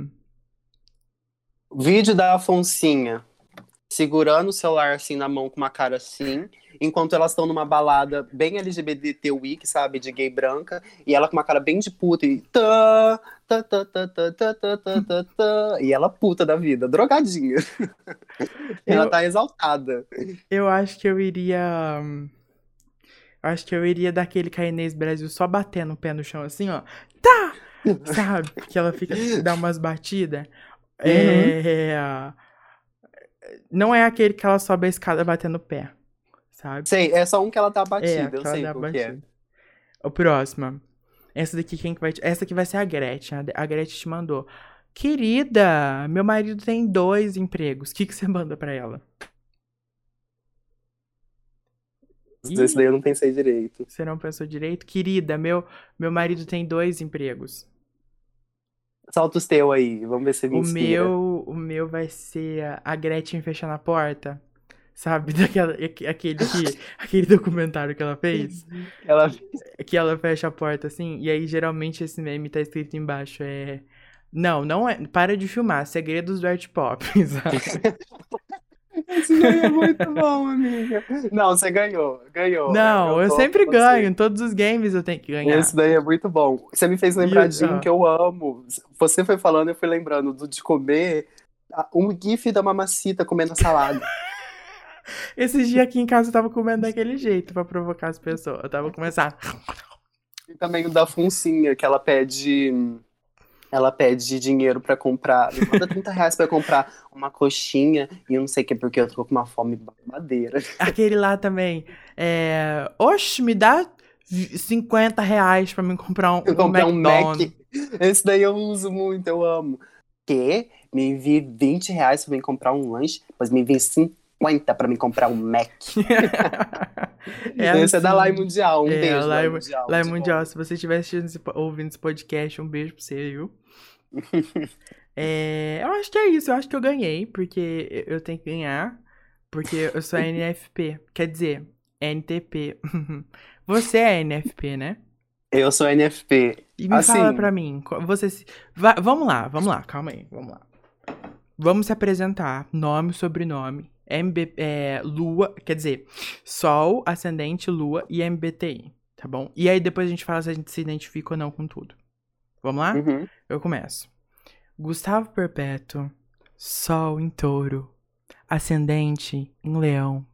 Vídeo da Afonsinha segurando o celular assim na mão com uma cara assim, enquanto elas estão numa balada bem LGBT week, sabe, de gay branca, e ela com uma cara bem de puta e tá, tá, tá, tá, tá, tá, tá, tá, tá, tá, e ela puta da vida, drogadinha. Ela Eu- tá exaltada. Eu acho que eu iria. hum, Acho que eu iria daquele que a Inês Brasil só batendo o pé no chão assim, ó. Tá! Sabe? Que ela fica. dá umas batidas. É. Não é aquele que ela sobe a escada batendo o pé. Sabe? Sei, é só um que ela tá É, batida, eu aquela sei da qual que é. O próximo. Essa daqui, quem que vai. te- Essa aqui vai ser a Gretchen. A Gretchen te mandou. Querida, meu marido tem dois empregos. O que, que você manda pra ela? Esse daí eu não pensei direito. Você não pensou direito? Querida, meu, meu marido tem dois empregos. Solta os teu aí, vamos ver se me O inspira. meu, o meu vai ser a- Gretchen fechando a porta. Sabe? Daquela, aque- aquele, que, aquele documentário que ela fez. Ela... Que ela fecha a porta assim. E aí, geralmente, esse meme tá escrito embaixo. É. Não, não é. Para de filmar. Segredos do Art Pop. Sabe? Esse daí é muito bom, amiga. Não, você ganhou, ganhou. Não, eu tô sempre ganho. Em todos os games eu tenho que ganhar. Esse daí é muito bom. Você me fez lembrar de um que eu amo. Você foi falando, eu fui lembrando do de comer um gif da mamacita comendo salada. Esses dias aqui em casa eu tava comendo daquele jeito pra provocar as pessoas. Eu tava começando. e também o da Foncinha, que ela pede. Ela pede dinheiro pra comprar, me manda 30 reais pra comprar uma coxinha e eu não sei o que, porque eu tô com uma fome madeira. Aquele lá também. É. Oxe, me dá 50 reais pra me comprar um, Eu um um Mac. Esse daí eu uso muito, eu amo. Que? Me envie 20 reais pra mim comprar um lanche, mas me envie 50 pra me comprar um Mac. Esse é da assim. Lai Mundial. Um É, beijo, Lai- Lai Mundial. É mundial, se você estiver ouvindo esse podcast, um beijo pra você, viu? É, eu acho que é isso, eu acho que eu ganhei, porque eu tenho que ganhar, porque eu sou NFP, quer dizer, NTP. Você é NFP, né? Eu sou NFP. E me Assim- fala pra mim, você se... va- vamos lá, vamos lá, calma aí, vamos lá. Vamos se apresentar, nome, sobrenome, MB, é, Lua, quer dizer, Sol, Ascendente, Lua e MBTI, tá bom? E aí depois a gente fala se a gente se identifica ou não com tudo. Vamos lá? Uhum. Eu começo. Gustavo Perpétuo, Sol em Touro, Ascendente em Leão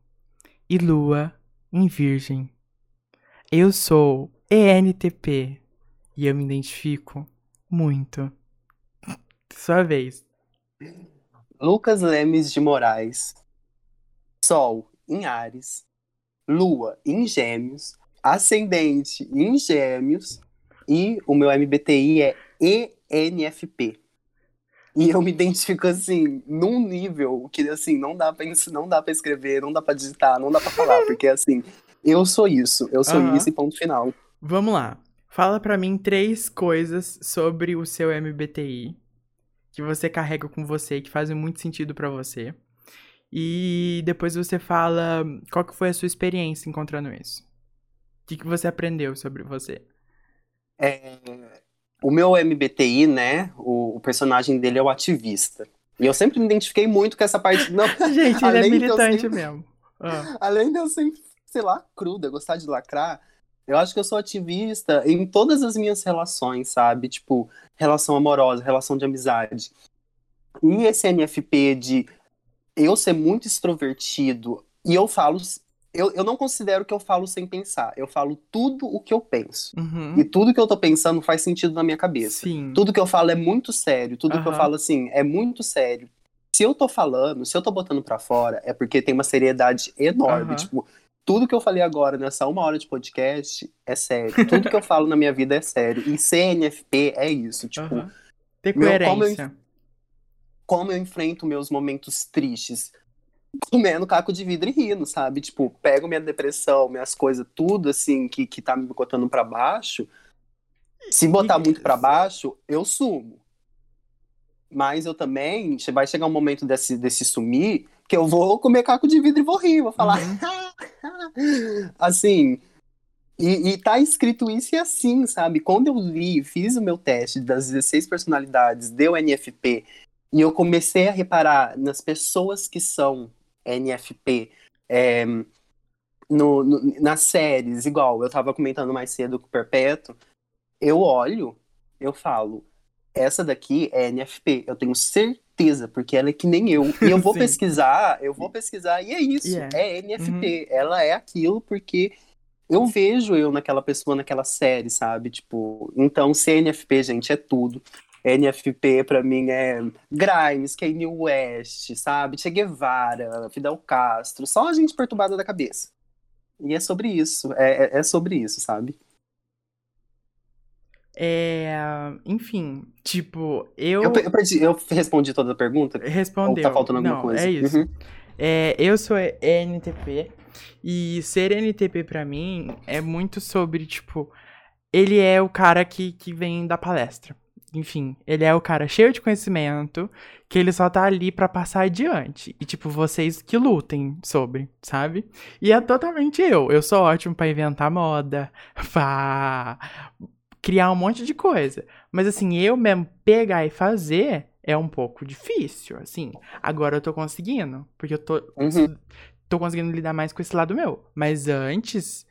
e Lua em Virgem. Eu sou ENTP e eu me identifico muito. Sua vez. Lucas Lemes de Moraes. Sol em Ares. Lua em Gêmeos. Ascendente em Gêmeos. E o meu MBTI é ENFP. E eu me identifico assim, num nível que assim, não dá pra, ens- não dá pra escrever, não dá pra digitar, não dá pra falar, porque assim, eu sou isso, eu sou Aham. isso e ponto final. Vamos lá. Fala pra mim três coisas sobre o seu MBTI que você carrega com você e que fazem muito sentido pra você. E depois você fala qual que foi a sua experiência encontrando isso. O que, que você aprendeu sobre você? É, o meu MBTI, né, o, o personagem dele é o ativista. E eu sempre me identifiquei muito com essa parte. Não, Gente, ele é militante ser- mesmo. Ah, Além de eu sempre, sei lá, cruda, gostar de lacrar, eu acho que eu sou ativista em todas as minhas relações, sabe? Tipo, relação amorosa, relação de amizade. E esse NFP de eu ser muito extrovertido e eu falo. Eu, eu não considero que eu falo sem pensar. Eu falo tudo o que eu penso. uhum. E tudo que eu tô pensando faz sentido na minha cabeça. Sim. Tudo que eu falo é muito sério, tudo que eu falo assim é muito sério. Se eu tô falando, se eu tô botando pra fora, é porque tem uma seriedade enorme. Aham. Tipo, tudo que eu falei agora nessa uma hora de podcast é sério. Tudo que eu falo na minha vida é sério. E CNFP é isso. Tipo, Aham. Ter meu, como eu- enfrento meus momentos tristes. Comendo caco de vidro e rindo, sabe? Tipo, pego minha depressão, minhas coisas, tudo assim, que, que tá me botando pra baixo. Se botar muito pra baixo, eu sumo. Mas eu também, vai chegar um momento desse, desse sumir, que eu vou comer caco de vidro e vou rir, vou falar. Uhum. assim. E, e tá escrito isso e assim, sabe? Quando eu li, fiz o meu teste das 16 personalidades, deu NFP, e eu comecei a reparar nas pessoas que são NFP, é, no, no- nas séries, igual eu tava comentando mais cedo com o Perpétuo, eu olho, eu falo, essa daqui é NFP, eu tenho certeza, porque ela é que nem eu. E eu vou pesquisar, eu vou pesquisar, e é isso, E é. é NFP. Ela é aquilo porque eu vejo eu naquela pessoa, naquela série, sabe? Tipo, então CNFP, gente, é tudo. NFP pra mim é Grimes, Kanye West, sabe? Che Guevara, Fidel Castro, só a gente perturbada da cabeça. E é sobre isso, é, é- é sobre isso, sabe? É, enfim, tipo, eu, Eu, eu, perdi- eu respondi toda a pergunta? respondeu. Ou tá faltando alguma Não, coisa? é isso. Uhum. É, eu sou ENTP e ser NTP pra mim é muito sobre, tipo, ele é o cara que, que vem da palestra. Enfim, ele é o cara cheio de conhecimento, que ele só tá ali pra passar adiante. E, tipo, vocês que lutem sobre, sabe? E é totalmente eu. Eu sou ótimo pra inventar moda, pra criar um monte de coisa. Mas, assim, eu mesmo pegar e fazer é um pouco difícil, assim. Agora eu tô conseguindo, porque eu tô, Uhum. tô conseguindo lidar mais com esse lado meu. Mas antes,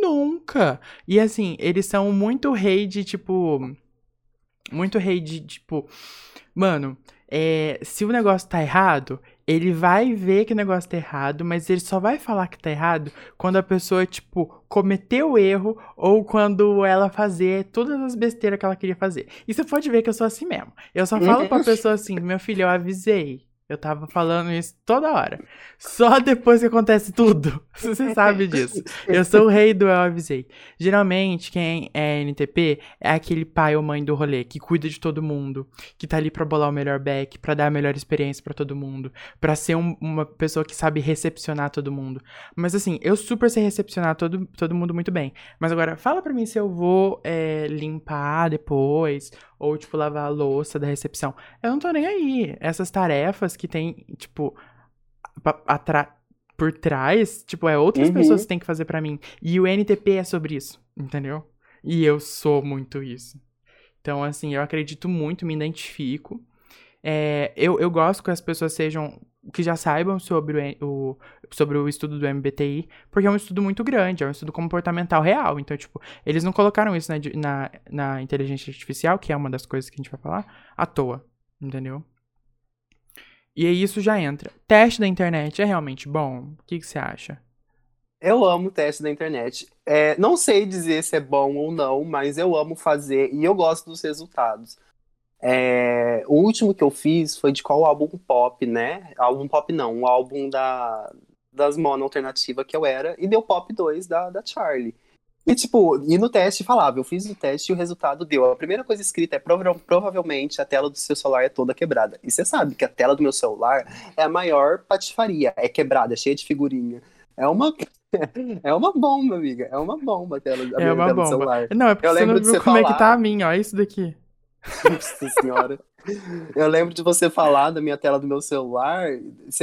nunca. E assim, eles são muito rei de, tipo. Muito rei de, tipo. Mano, é, se o negócio tá errado, ele vai ver que o negócio tá errado, mas ele só vai falar que tá errado quando a pessoa, tipo, cometeu o erro ou quando ela fazer todas as besteiras que ela queria fazer. E você pode ver que eu sou assim mesmo. Eu só falo pra pessoa assim, meu filho, eu avisei. Eu tava falando isso toda hora. Só depois que acontece tudo. Você sabe disso. Eu sou o rei do eu avisei. Geralmente, quem é NTP é aquele pai ou mãe do rolê que cuida de todo mundo, que tá ali pra bolar o melhor back, pra dar a melhor experiência pra todo mundo, pra ser um- uma pessoa que sabe recepcionar todo mundo. Mas assim, eu super sei recepcionar todo, todo mundo muito bem. Mas agora, fala pra mim se eu vou é, limpar depois, ou tipo, lavar a louça da recepção. Eu não tô nem aí. Essas tarefas que tem, tipo, por trás, tipo, é outras Uhum. pessoas que têm que fazer pra mim. E o NTP é sobre isso, entendeu? E eu sou muito isso. Então, assim, eu acredito muito, me identifico. É, eu, eu gosto que as pessoas sejam. Que já saibam sobre o, o- sobre o estudo do MBTI, porque é um estudo muito grande, é um estudo comportamental real. Então, tipo, eles não colocaram isso na, na, na inteligência artificial, que é uma das coisas que a gente vai falar, à toa. Entendeu? E aí isso já entra. Teste da internet é realmente bom? O que, que você acha? Eu amo teste da internet. É, não sei dizer se é bom ou não, mas eu amo fazer e eu gosto dos resultados. É, o último que eu fiz foi de qual álbum pop, né? Álbum pop não, o álbum da, das mono alternativa que eu era, e deu pop 2 da, da Charlie. E tipo, e no teste falava, eu fiz o teste e o resultado deu. A primeira coisa escrita é prova- provavelmente a tela do seu celular é toda quebrada. E você sabe que a tela do meu celular é a maior patifaria, é quebrada, é cheia de figurinha. É uma é uma bomba, amiga. É uma bomba a tela, a é uma tela do bomba. celular. Não, é porque Eu você não viu como é que falar. tá a minha, ó. Isso daqui. Nossa senhora. Eu lembro de você falar da minha tela do meu celular,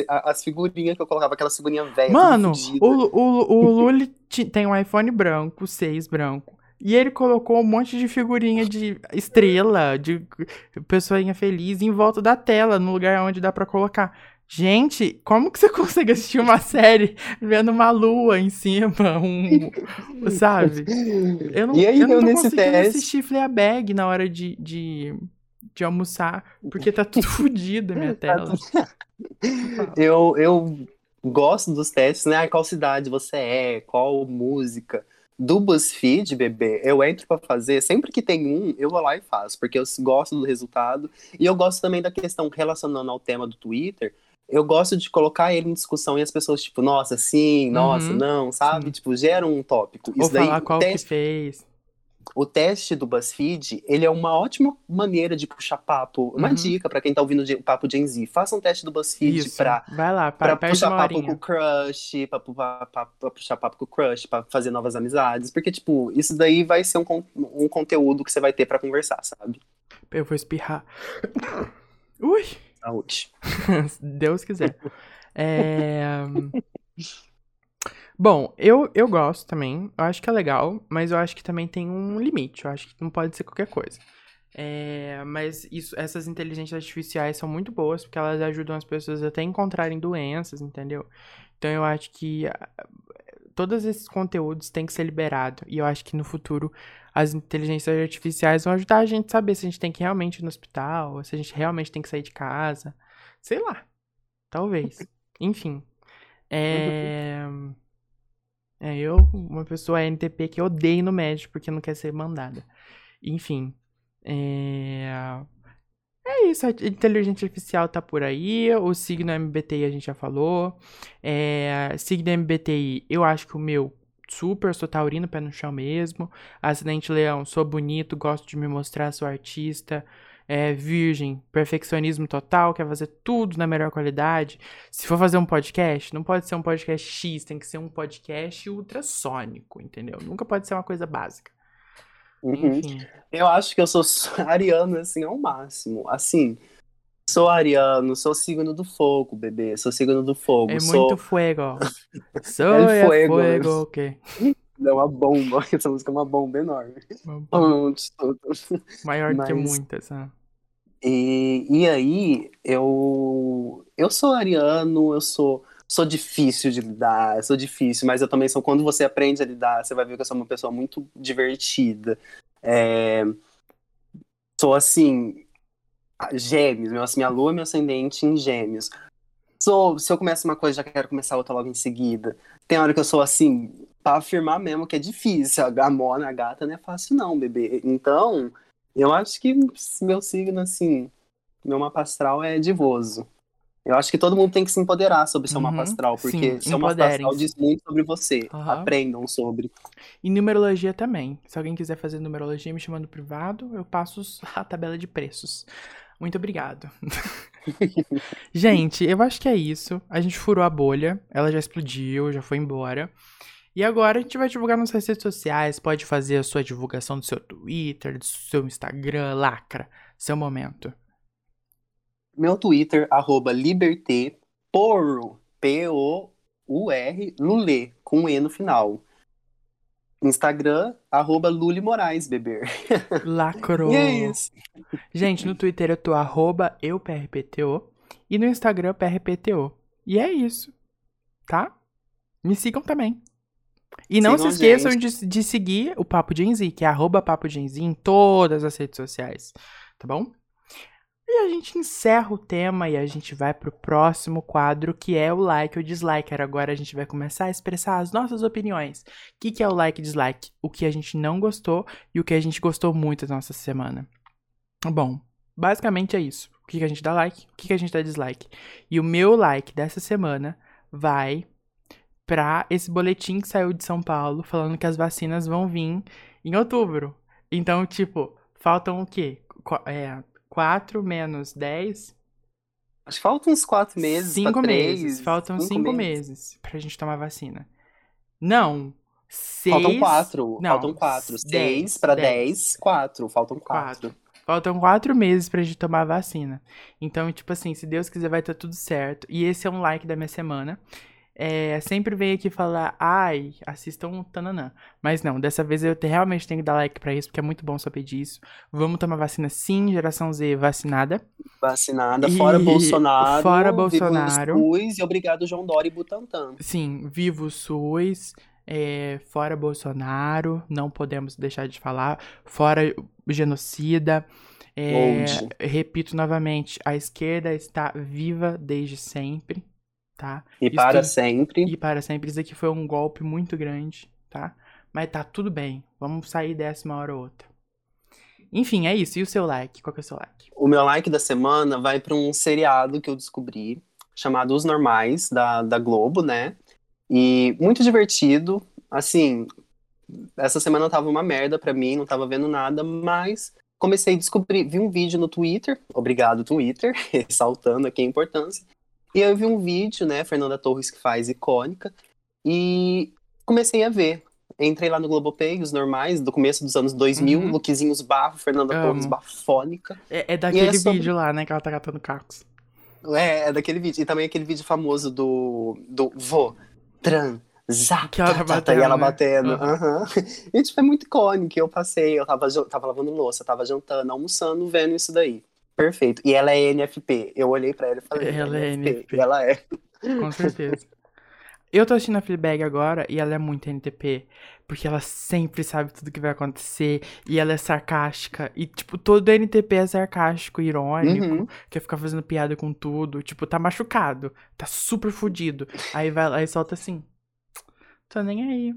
as figurinhas que eu colocava, aquela figurinha velha, Mano, o, o, o Lully tem um iPhone branco, 6 branco. E ele colocou um monte de figurinha de estrela, de pessoinha feliz em volta da tela, no lugar onde dá pra colocar. Gente, como que você consegue assistir uma série vendo uma lua em cima, um, sabe? Eu não, E aí, eu não tô nesse teste- assistir Fleabag na hora de, de, de almoçar, porque tá tudo fodido a minha tela. Eu, eu gosto dos testes, né? Qual cidade você é, qual música. Do BuzzFeed, bebê, eu entro pra fazer, sempre que tem um, eu vou lá e faço, porque eu gosto do resultado. E eu gosto também da questão relacionando ao tema do Twitter. Eu gosto de colocar ele em discussão e as pessoas, tipo, nossa, sim, nossa, Uhum, não, sabe? sim. Tipo, gera um tópico. Ou Isso daí, falar qual o que teste, fez. o teste do BuzzFeed, ele é uma ótima maneira de puxar papo. Uma Uhum. dica pra quem tá ouvindo o papo Gen Z. Faça um teste do BuzzFeed Isso. pra Vai lá, Pra para, perde puxar papo com o crush, pra, pra- pra- pra puxar papo com o crush, pra fazer novas amizades. Porque, tipo, isso daí vai ser um, um conteúdo que você vai ter pra conversar, sabe? Eu vou espirrar. Ui, Se Deus quiser. É... Bom, eu, eu gosto também. Eu acho que é legal, mas eu acho que também tem um limite. Eu acho que não pode ser qualquer coisa. É, mas isso, essas inteligências artificiais são muito boas porque elas ajudam as pessoas até a encontrarem doenças, entendeu? Então eu acho que ah, todos esses conteúdos têm que ser liberados. E eu acho que no futuro as inteligências artificiais vão ajudar a gente a saber se a gente tem que realmente ir no hospital, se a gente realmente tem que sair de casa. Sei lá. Talvez. Enfim. É. É, eu, uma pessoa NTP que odeio no médico porque não quer ser mandada. Enfim. É. É isso, a inteligência artificial tá por aí. O signo MBTI a gente já falou. É, signo MBTI, eu acho que o meu super, sou taurino, pé no chão mesmo. Acidente leão, sou bonito, gosto de me mostrar, sou artista. É, virgem, perfeccionismo total, quer fazer tudo na melhor qualidade. Se for fazer um podcast, não pode ser um podcast X, tem que ser um podcast ultrassônico, entendeu? Nunca pode ser uma coisa básica. Uhum. Enfim. Eu acho que eu sou ariano, assim, ao máximo. Assim, sou ariano, sou signo do fogo, bebê. Sou signo do fogo. É sou... muito fuego. Sou El é fuego. fuego, ok. É uma bomba. Essa música é uma bomba enorme. Pronto, tudo. Maior do que Mas- muitas. ah. E, e aí, eu, eu sou ariano, eu sou, sou difícil de lidar, sou difícil, mas eu também sou, quando você aprende a lidar, você vai ver que eu sou uma pessoa muito divertida. É, sou assim, Gêmeos, meu, assim, minha lua meu ascendente em gêmeos. Sou, se eu começo uma coisa, já quero começar outra logo em seguida. Tem hora que eu sou assim, pra afirmar mesmo que é difícil. A gamona, a gata, não é fácil, não, bebê. Então, eu acho que meu signo, assim, meu mapa astral é divoso. Eu acho que todo mundo tem que se empoderar sobre seu Uhum, mapa astral, porque sim, seu mapa astral diz muito sobre você. Aham. Aprendam sobre. E numerologia também. Se alguém quiser fazer numerologia me chamando privado, eu passo a tabela de preços. Muito obrigado. gente, eu acho que é isso. A gente furou a bolha, ela já explodiu, já foi embora. E agora a gente vai divulgar nas redes sociais. Pode fazer a sua divulgação do seu Twitter, do seu Instagram, lacra. Seu momento. Meu Twitter, arroba Liberté, P-O-U-R, Lulê, com E no final. Instagram, arroba Luli Moraes, bebê. Lacrou. E é isso. Gente, no Twitter eu tô arroba euprpto e no Instagram prpto. E é isso, tá? Me sigam também. E não Sigam se esqueçam de, de seguir o Papo Gen Z, que é arroba Papo Gen Z em todas as redes sociais, tá bom? E a gente encerra o tema e a gente vai pro próximo quadro, que é o like ou dislike. Agora a gente vai começar a expressar as nossas opiniões. O que, que é o like e dislike? O que a gente não gostou e o que a gente gostou muito da nossa semana. Bom, basicamente é isso. O que, que a gente dá like, o que, que a gente dá dislike. E o meu like dessa semana vai pra esse boletim que saiu de São Paulo falando que as vacinas vão vir em outubro. Então, tipo, faltam o quê? Qu- É, 4 menos 10? Acho que faltam uns quatro meses. pra 5 três, meses. Faltam cinco 5 meses pra gente tomar vacina. Não. Seis... Faltam quatro. Não, faltam quatro. dez, Seis pra dez. dez, quatro. Faltam quatro. Quatro. Faltam quatro meses pra gente tomar a vacina. Então, tipo assim, se Deus quiser, vai estar tudo certo. E esse é um like da minha semana. É, sempre vem aqui falar, ai, assistam Tananã. Mas não, dessa vez eu te- realmente tenho que dar like pra isso, porque é muito bom saber disso. Vamos tomar vacina sim, geração Z vacinada. Vacinada, E- fora Bolsonaro. fora Bolsonaro. SUS, e obrigado, João Dória e Butantan. Sim, viva o SUS, é, fora Bolsonaro, não podemos deixar de falar, fora genocida. É, repito novamente, a esquerda está viva desde sempre, tá? E Isso para sempre. E para sempre, isso aqui foi um golpe muito grande, tá? Mas tá tudo bem, vamos sair dessa uma hora ou outra. Enfim, é isso. E o seu like? Qual que é o seu like? O meu like da semana vai para um seriado que eu descobri, chamado Os Normais, da, da Globo, né? E muito divertido. Assim, essa semana tava uma merda pra mim, não tava vendo nada, mas comecei a descobrir, vi um vídeo no Twitter, obrigado Twitter, ressaltando aqui a importância. E eu vi um vídeo, né, Fernanda Torres que faz icônica, e comecei a ver. Entrei lá no Globopay, os normais, do começo dos anos 2000, Uhum. lookzinhos barro, Fernanda Amo. Torres bafônica. É, é daquele sobre- vídeo lá, né, que ela tá catando cacos. É, é daquele vídeo. E também aquele vídeo famoso do, do vô transar. Que ela tá tá, tá, batendo, E ela né? batendo. Aham. aham. E tipo, é muito icônico. Eu passei, eu tava, tava lavando louça, tava jantando, almoçando, vendo isso daí. Perfeito. E ela é NFP. Eu olhei pra ela e falei, Ela é NFP. E ela é. Com certeza. Eu tô assistindo a Fleabag agora e ela é muito NTP. Porque ela sempre sabe tudo que vai acontecer. E ela é sarcástica. E, tipo, todo NTP é sarcástico, irônico. Uhum. Quer ficar fazendo piada com tudo. Tipo, tá machucado. Tá super fudido. Aí vai lá e solta assim. Tô nem aí.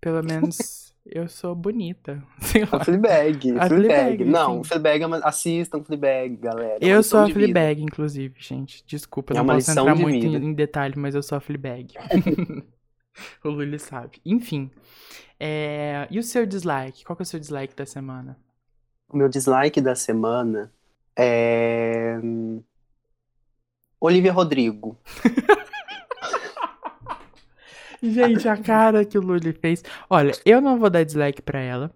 Pelo menos eu sou bonita. Sei lá. A Fleabag. A Fleabag. Fleabag, Não, sim. Fleabag é uma... Assistam Fleabag, galera. É Eu sou a vida. Fleabag, inclusive, gente. Desculpa, É não posso entrar muito em, em detalhe, mas eu sou a Fleabag. o Luli sabe. Enfim. É, E o seu dislike? Qual que é o seu dislike da semana? O meu dislike da semana é. hum, Olivia Rodrigo. Gente, a cara que o Luli fez. Olha, eu não vou dar dislike pra ela,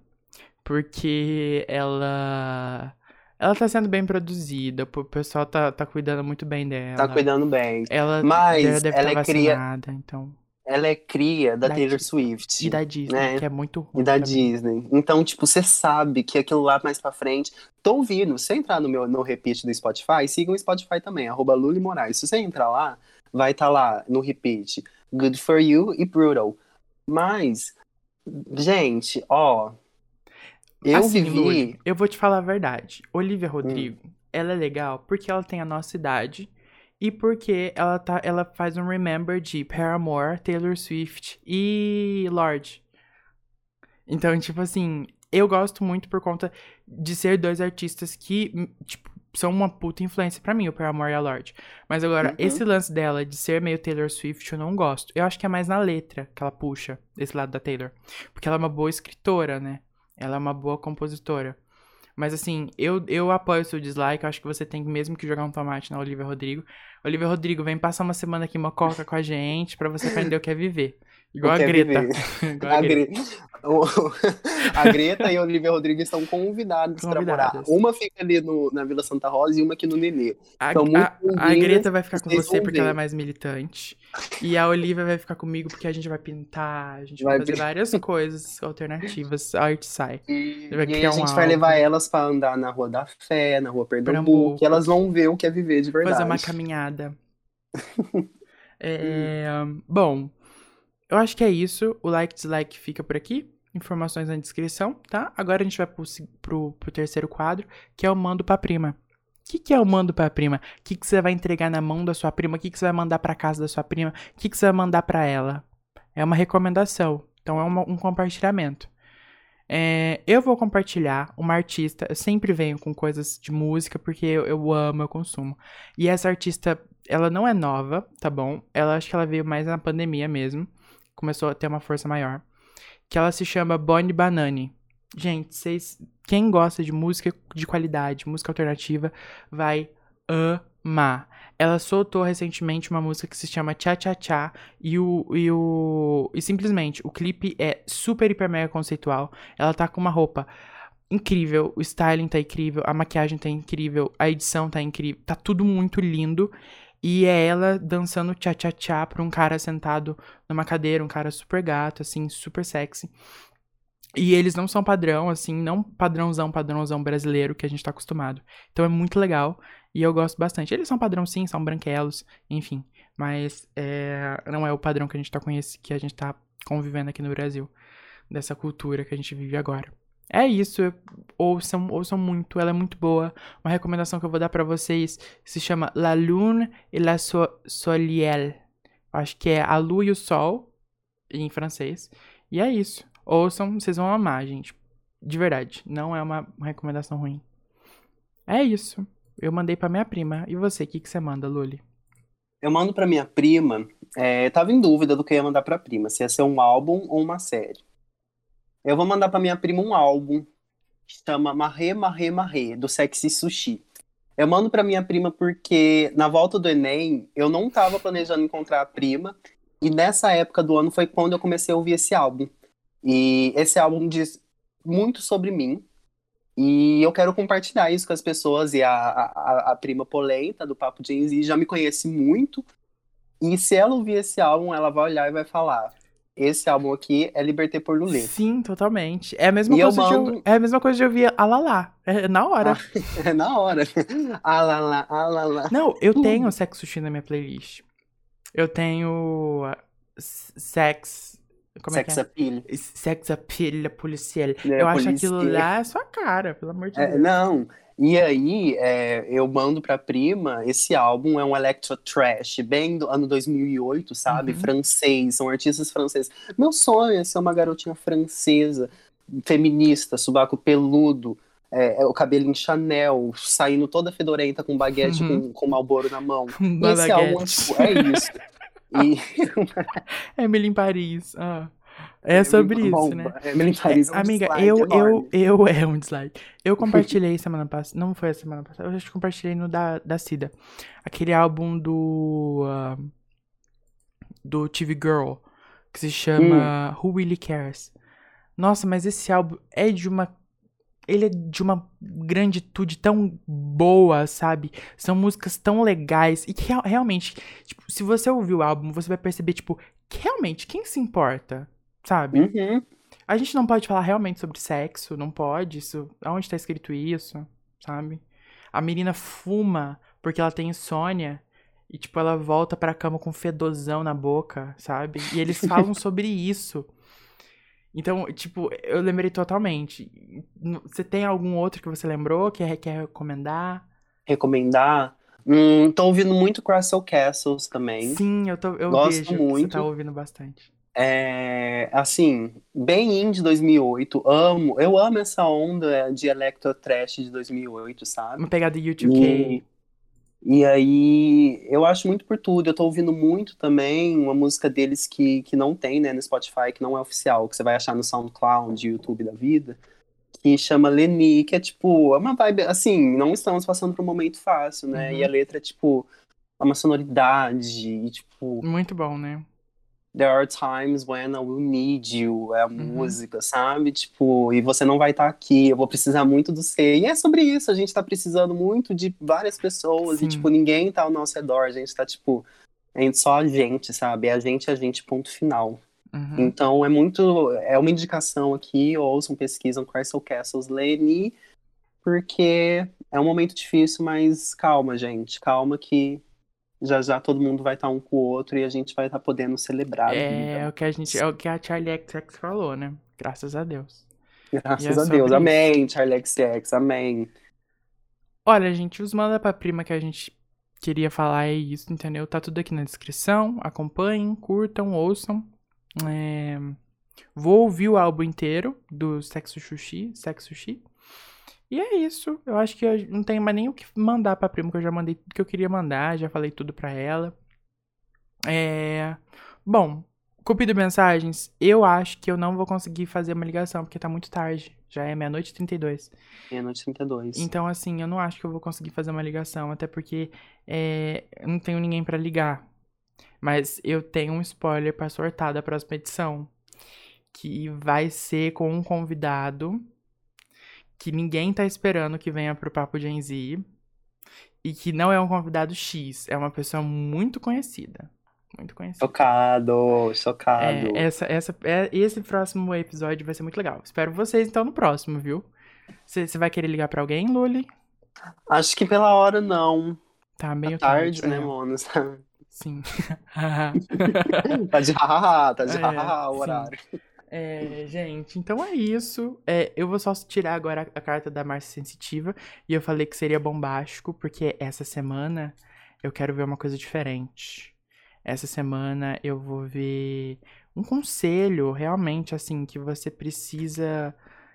porque ela. Ela tá sendo bem produzida, o pessoal tá, tá cuidando muito bem dela. Tá cuidando bem. Ela Mas já deve ela estar é cria- então. Ela é cria da Da Taylor Di- Swift. E da Disney, né? que é muito ruim. E da também. Disney. Então, tipo, você sabe que aquilo lá mais pra frente. Tô ouvindo. Se você entrar no meu no repeat do Spotify, sigam o Spotify também, arroba Luli Moraes. Se você entrar lá, vai estar lá no repeat. Good for you e brutal. Mas, gente, ó. Eu Assim, vivi. Luli, eu vou te falar a verdade. Olivia Rodrigo, ela é legal porque ela tem a nossa idade e porque ela, tá, ela faz um remember de Paramore, Taylor Swift e Lorde. Então, tipo assim, eu gosto muito por conta de ser dois artistas que, hum, tipo, são uma puta influência pra mim, o Paramore e a Lorde. Mas agora, Uhum. esse lance dela de ser meio Taylor Swift, eu não gosto. Eu acho que é mais na letra que ela puxa, esse lado da Taylor. Porque ela é uma boa escritora, né? Ela é uma boa compositora. Mas assim, eu, eu apoio o seu dislike. Eu acho que você tem mesmo que jogar um tomate na Olivia Rodrigo. Olivia Rodrigo, vem passar uma semana aqui em Mococa com a gente pra você aprender o que é viver. Igual a quer Greta. Igual a Greta. A Greta e a Olivia Rodrigo estão convidadas para morar. Uma fica ali no- na Vila Santa Rosa e uma aqui no Nenê. A, muito a- a Greta vai ficar com você porque ela é mais militante. E a Olivia vai ficar comigo porque a gente vai pintar, a gente vai, Vai fazer várias coisas alternativas. A arte sai. E, Vai e a um gente vai álbum. levar elas para andar na Rua da Fé, na Rua Pernambuco, Pernambuco. e elas vão ver o que é viver de verdade. Fazer uma caminhada. É, bom, eu acho que é isso. O like dislike fica por aqui. Informações na descrição, tá? Agora a gente vai pro, pro, pro terceiro quadro, que é o mando pra prima. O que, que é o mando pra prima? O que, que você vai entregar na mão da sua prima? O que, que você vai mandar pra casa da sua prima? O que, que você vai mandar pra ela? É uma recomendação. Então é uma- um compartilhamento. É, eu vou compartilhar uma artista. Eu sempre venho com coisas de música porque eu, eu amo, eu consumo. E essa artista, ela não é nova, tá bom? Ela acho que ela veio mais na pandemia mesmo. Começou a ter uma força maior. Que ela se chama Bonnie Banani. Gente, vocês. Quem gosta de música de qualidade, música alternativa, vai amar. Ela soltou recentemente uma música que se chama Tcha Tcha Tcha. E o. E, o, e simplesmente, o clipe é super, hiper, mega conceitual. Ela tá com uma roupa incrível, o styling tá incrível, a maquiagem tá incrível, a edição tá incrível, tá tudo muito lindo. E é ela dançando tcha pra um cara sentado numa cadeira, um cara super gato, assim, super sexy. E eles não são padrão, assim, não padrãozão, padrãozão brasileiro que a gente tá acostumado. Então é muito legal e eu gosto bastante. Eles são padrão sim, são branquelos, enfim. Mas é, não é o padrão que a gente tá conhecendo, que a gente tá convivendo aqui no Brasil. Dessa cultura que a gente vive agora. É isso, ouçam, ouçam muito, ela é muito boa. Uma recomendação que eu vou dar pra vocês se chama La Lune et la so. Acho que é a lua e o sol, em francês. E é isso. Ouçam, vocês vão amar, gente. De verdade, não é uma, recomendação ruim. É isso. Eu mandei pra minha prima. E você, o que, que você manda, Luli? Eu mando pra minha prima, é, tava em dúvida do que eu ia mandar pra prima, se ia ser um álbum ou uma série. Eu vou mandar pra minha prima um álbum que chama Marré, Marré, Marré, do Sexy Sushi. Eu mando pra minha prima porque na volta do Enem eu não tava planejando encontrar a prima e nessa época do ano foi quando eu comecei a ouvir esse álbum. E esse álbum diz muito sobre mim e eu quero compartilhar isso com as pessoas e a, a, a prima Polenta do Papo Jay Z já me conhece muito e se ela ouvir esse álbum ela vai olhar e vai falar esse álbum aqui é Liberté por Lulê. Sim, totalmente. É a mesma, E eu coisa, de eu, mando- é a mesma coisa de ouvir a Lala. É na hora. É na hora. Ah lá, ah lá lá. Não, eu Hum. tenho Sex Sushi na minha playlist. Eu tenho uh, s- Sex. Como Sex é appeal. é? Sex Appeal Policial. É, eu acho aquilo policial. lá é sua cara, pelo amor de É, Deus. não. E aí, é, eu mando pra prima, esse álbum é um electro trash, bem do ano 2008, sabe? Uhum. Francês, são artistas franceses. Meu sonho é ser uma garotinha francesa, feminista, subaco peludo, é, é, o cabelo em Chanel, saindo toda fedorenta com baguete Uhum. com, com Malboro na mão. Esse álbum é, baguete. tipo, é isso. E, Emily em Paris. Ah. É sobre bom, isso, né? É um Amiga, eu, eu, enorme. eu, é um dislike. Eu compartilhei semana passada, não foi a semana passada, eu acho que compartilhei no da, da Cida. Aquele álbum do, ah, do TV Girl, que se chama Hum. Who Really Cares. Nossa, mas esse álbum é de uma, ele é de uma granditude tão boa, sabe? São músicas tão legais e que real- realmente, tipo, se você ouvir o álbum, você vai perceber, tipo, que realmente, quem se importa, sabe? Uhum. A gente não pode falar realmente sobre sexo, não pode, isso. Aonde tá escrito isso, sabe? A menina fuma porque ela tem insônia e, tipo, ela volta pra cama com fedozão na boca, sabe? E eles falam sobre isso. Então, tipo, eu lembrei totalmente. Você tem algum outro que você lembrou, que quer recomendar? recomendar, hum, tô ouvindo muito Crystal Castles também. Sim, eu, tô, eu Gosto vejo que você muito. tá ouvindo bastante. É, assim, bem indie 2008, amo, eu amo essa onda de electro trash de 2008, sabe? Uma pegada U2K. E, e aí, eu acho muito por tudo. Eu tô ouvindo muito também uma música deles que, que não tem, né, no Spotify, que não é oficial, que você vai achar no SoundCloud, YouTube da vida, que chama Leni, que é tipo, é uma vibe, assim, não estamos passando por um momento fácil, né? Uhum. E a letra é tipo, é uma sonoridade, e tipo, Muito bom, né? There are times when I will need you, é a Uhum. música, sabe? Tipo, e você não vai estar aqui, eu vou precisar muito do você. E é sobre isso, a gente tá precisando muito de várias pessoas, Sim. e tipo, ninguém tá ao nosso redor, a gente tá tipo, é só a gente, sabe? É a gente, a gente, ponto final. Uhum. Então é muito, é uma indicação aqui, ouçam, pesquisam Crystal Castles Leni, porque é um momento difícil, mas calma, gente, calma que já já todo mundo vai estar um com o outro e a gente vai estar podendo celebrar É vida. o que a gente, é o que a Charlie XX falou, né? Graças a Deus. Graças E é a Deus. isso. Amém, Charlie XX, amém. Olha, gente, os manda pra prima que a gente queria falar é isso, entendeu? Tá tudo aqui na descrição. Acompanhem, curtam, ouçam. É, Vou ouvir o álbum inteiro do Sexo Sushi, Sexo Sushi. E é isso. Eu acho que eu não tenho mais nem o que mandar pra prima, que eu já mandei tudo que eu queria mandar, já falei tudo pra ela. É... Bom, Cupido Mensagens, eu acho que eu não vou conseguir fazer uma ligação, porque tá muito tarde. Já é meia-noite e 32. Meia-noite 32. Então, assim, eu não acho que eu vou conseguir fazer uma ligação, até porque é, eu não tenho ninguém pra ligar. Mas eu tenho um spoiler pra sortar da próxima edição, que vai ser com um convidado que ninguém tá esperando que venha pro Papo Gen Z e que não é um convidado X, é uma pessoa muito conhecida. Muito conhecida. Chocado, chocado. É, essa, essa, é, esse próximo episódio vai ser muito legal. Espero vocês então no próximo, viu? Você vai querer ligar pra alguém, Luli? Acho que pela hora não. Tá meio Tá tarde, né, é. mano? Sim. tá de hahaha, tá de É, hahaha o sim. É, gente, então é isso. É, eu vou só tirar agora a carta da Márcia Sensitiva. E eu falei que seria bombástico, porque essa semana eu quero ver uma coisa diferente. Essa semana eu vou ver um conselho, realmente, assim, que você precisa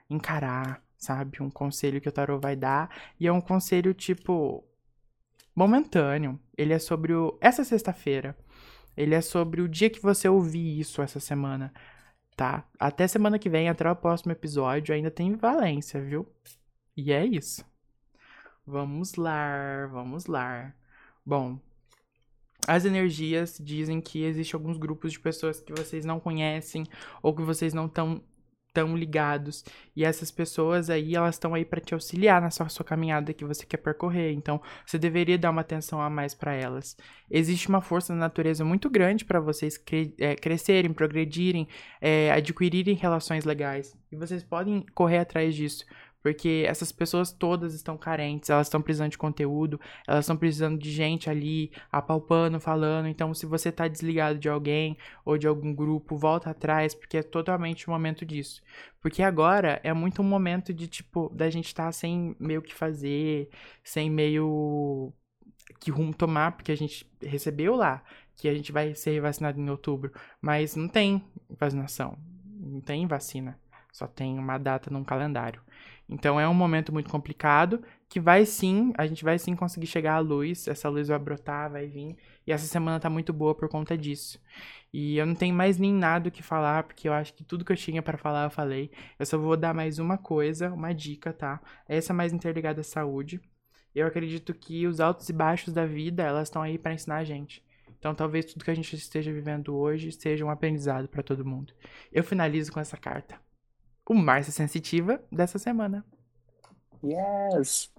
encarar, sabe? Um conselho que o tarot vai dar. E é um conselho, tipo, momentâneo. Ele é sobre o. Essa sexta-feira. Ele é sobre o dia que você ouvir isso essa semana tá? Até semana que vem, até o próximo episódio, ainda tem Valência, viu? E é isso. Vamos lá, vamos lá. Bom, as energias dizem que existem alguns grupos de pessoas que vocês não conhecem ou que vocês não estão tão ligados. E essas pessoas aí, elas estão aí para te auxiliar na sua, sua caminhada que você quer percorrer. Então, você deveria dar uma atenção a mais para elas. Existe uma força na natureza muito grande para vocês cre é, crescerem, progredirem, é, adquirirem relações legais. E vocês podem correr atrás disso. Porque essas pessoas todas estão carentes, elas estão precisando de conteúdo, elas estão precisando de gente ali apalpando, falando. Então, se você tá desligado de alguém ou de algum grupo, volta atrás, porque é totalmente o momento disso. Porque agora é muito um momento de, tipo, da gente estar tá sem meio que fazer, sem meio que rumo tomar, porque a gente recebeu lá que a gente vai ser vacinado em outubro, mas não tem vacinação, não tem vacina, só tem uma data num calendário. Então é um momento muito complicado que vai sim, a gente vai sim conseguir chegar à luz, essa luz vai brotar, vai vir, e essa semana tá muito boa por conta disso. E eu não tenho mais nem nada o que falar, porque eu acho que tudo que eu tinha para falar eu falei. Eu só vou dar mais uma coisa, uma dica, tá? Essa é mais interligada à saúde. Eu acredito que os altos e baixos da vida, elas estão aí para ensinar a gente. Então talvez tudo que a gente esteja vivendo hoje seja um aprendizado para todo mundo. Eu finalizo com essa carta. O Márcia Sensitiva dessa semana. Yes!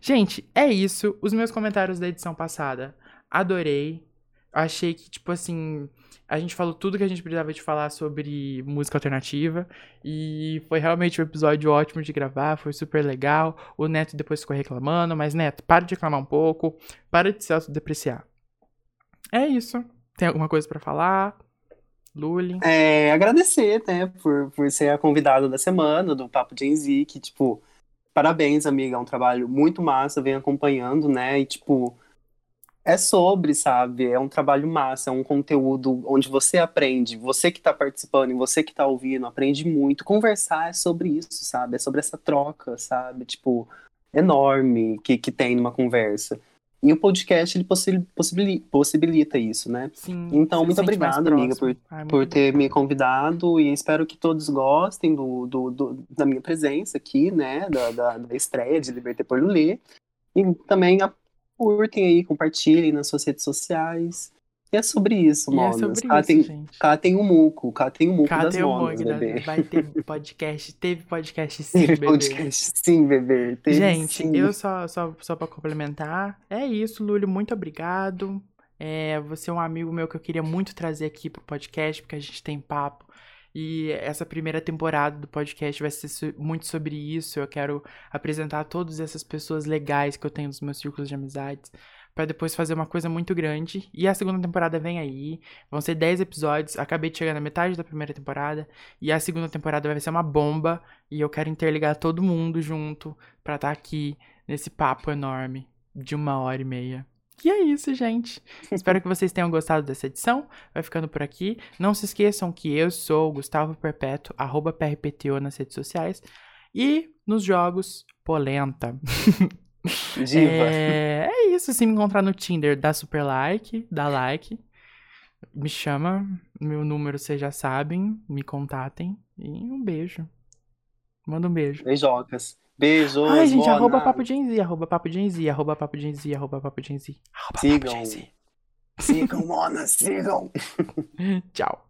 Gente, é isso. Os meus comentários da edição passada. Adorei. Achei que, tipo assim, a gente falou tudo que a gente precisava de falar sobre música alternativa. E foi realmente um episódio ótimo de gravar, foi super legal. O Neto depois ficou reclamando, mas Neto, para de reclamar um pouco, para de se autodepreciar. É isso. Tem alguma coisa para falar? Luli? É, agradecer, né, por, por ser a convidada da semana do Papo Gen Z, que, tipo, parabéns, amiga. É um trabalho muito massa, vem acompanhando, né? E, tipo, é sobre, sabe? É um trabalho massa, é um conteúdo onde você aprende, você que tá participando e você que tá ouvindo, aprende muito. Conversar é sobre isso, sabe? É sobre essa troca, sabe? Tipo, enorme que, que tem numa conversa. E o podcast, ele possi- possibili- possibilita isso, né? Sim. Então, muito obrigado, amiga, próximo. Ai, por ter me convidado e espero que todos gostem do, do- do- da minha presença aqui, né? Da, da, da estreia de Liberté por Lulê. E também curtem aí, compartilhem nas suas redes sociais. E é sobre isso, E é sobre cá, isso, tem, gente. cá tem o muco, cá tem o muco das Cadê o monas, Mog? da- bebê. Vai ter podcast. Teve podcast sim, Teve bebê. podcast, sim, bebê. Teve Gente, sim. eu só, só, só pra complementar, é isso, Lúlio, muito obrigado. É, você é um amigo meu que eu queria muito trazer aqui pro podcast, porque a gente tem papo. E essa primeira temporada do podcast vai ser muito sobre isso. Eu quero apresentar todas essas pessoas legais que eu tenho nos meus círculos de amizades. Pra depois fazer uma coisa muito grande. E a segunda temporada vem aí. Vão ser 10 episódios. Acabei de chegar na metade da primeira temporada. E a segunda temporada vai ser uma bomba. E eu quero interligar todo mundo junto pra estar aqui nesse papo enorme de uma hora e meia. E é isso, gente. Espero que vocês tenham gostado dessa edição. Vai ficando por aqui. Não se esqueçam que eu sou o Gustavo Perpétuo, arroba PRPTO nas redes sociais. E nos jogos, Polenta. Diva. É, é isso. Se me encontrar no Tinder, dá super like, dá like. Me chama. Meu número vocês já sabem. Me contatem. E um beijo. Manda um beijo. Beijocas. Beijos, Ai, gente, arroba papo Gen Z, arroba papo Gen Z, arroba papo Gen Z, arroba papo Gen Z. Arroba papo Sigam. Gen Z. Sigam, Mona, sigam. Tchau.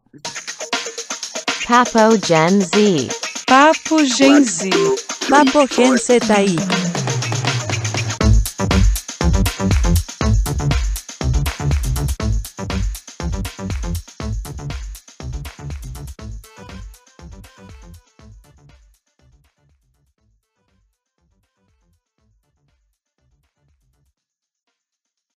Papo Gen Z. Papo Gen Z. Papo Gen Z tá aí.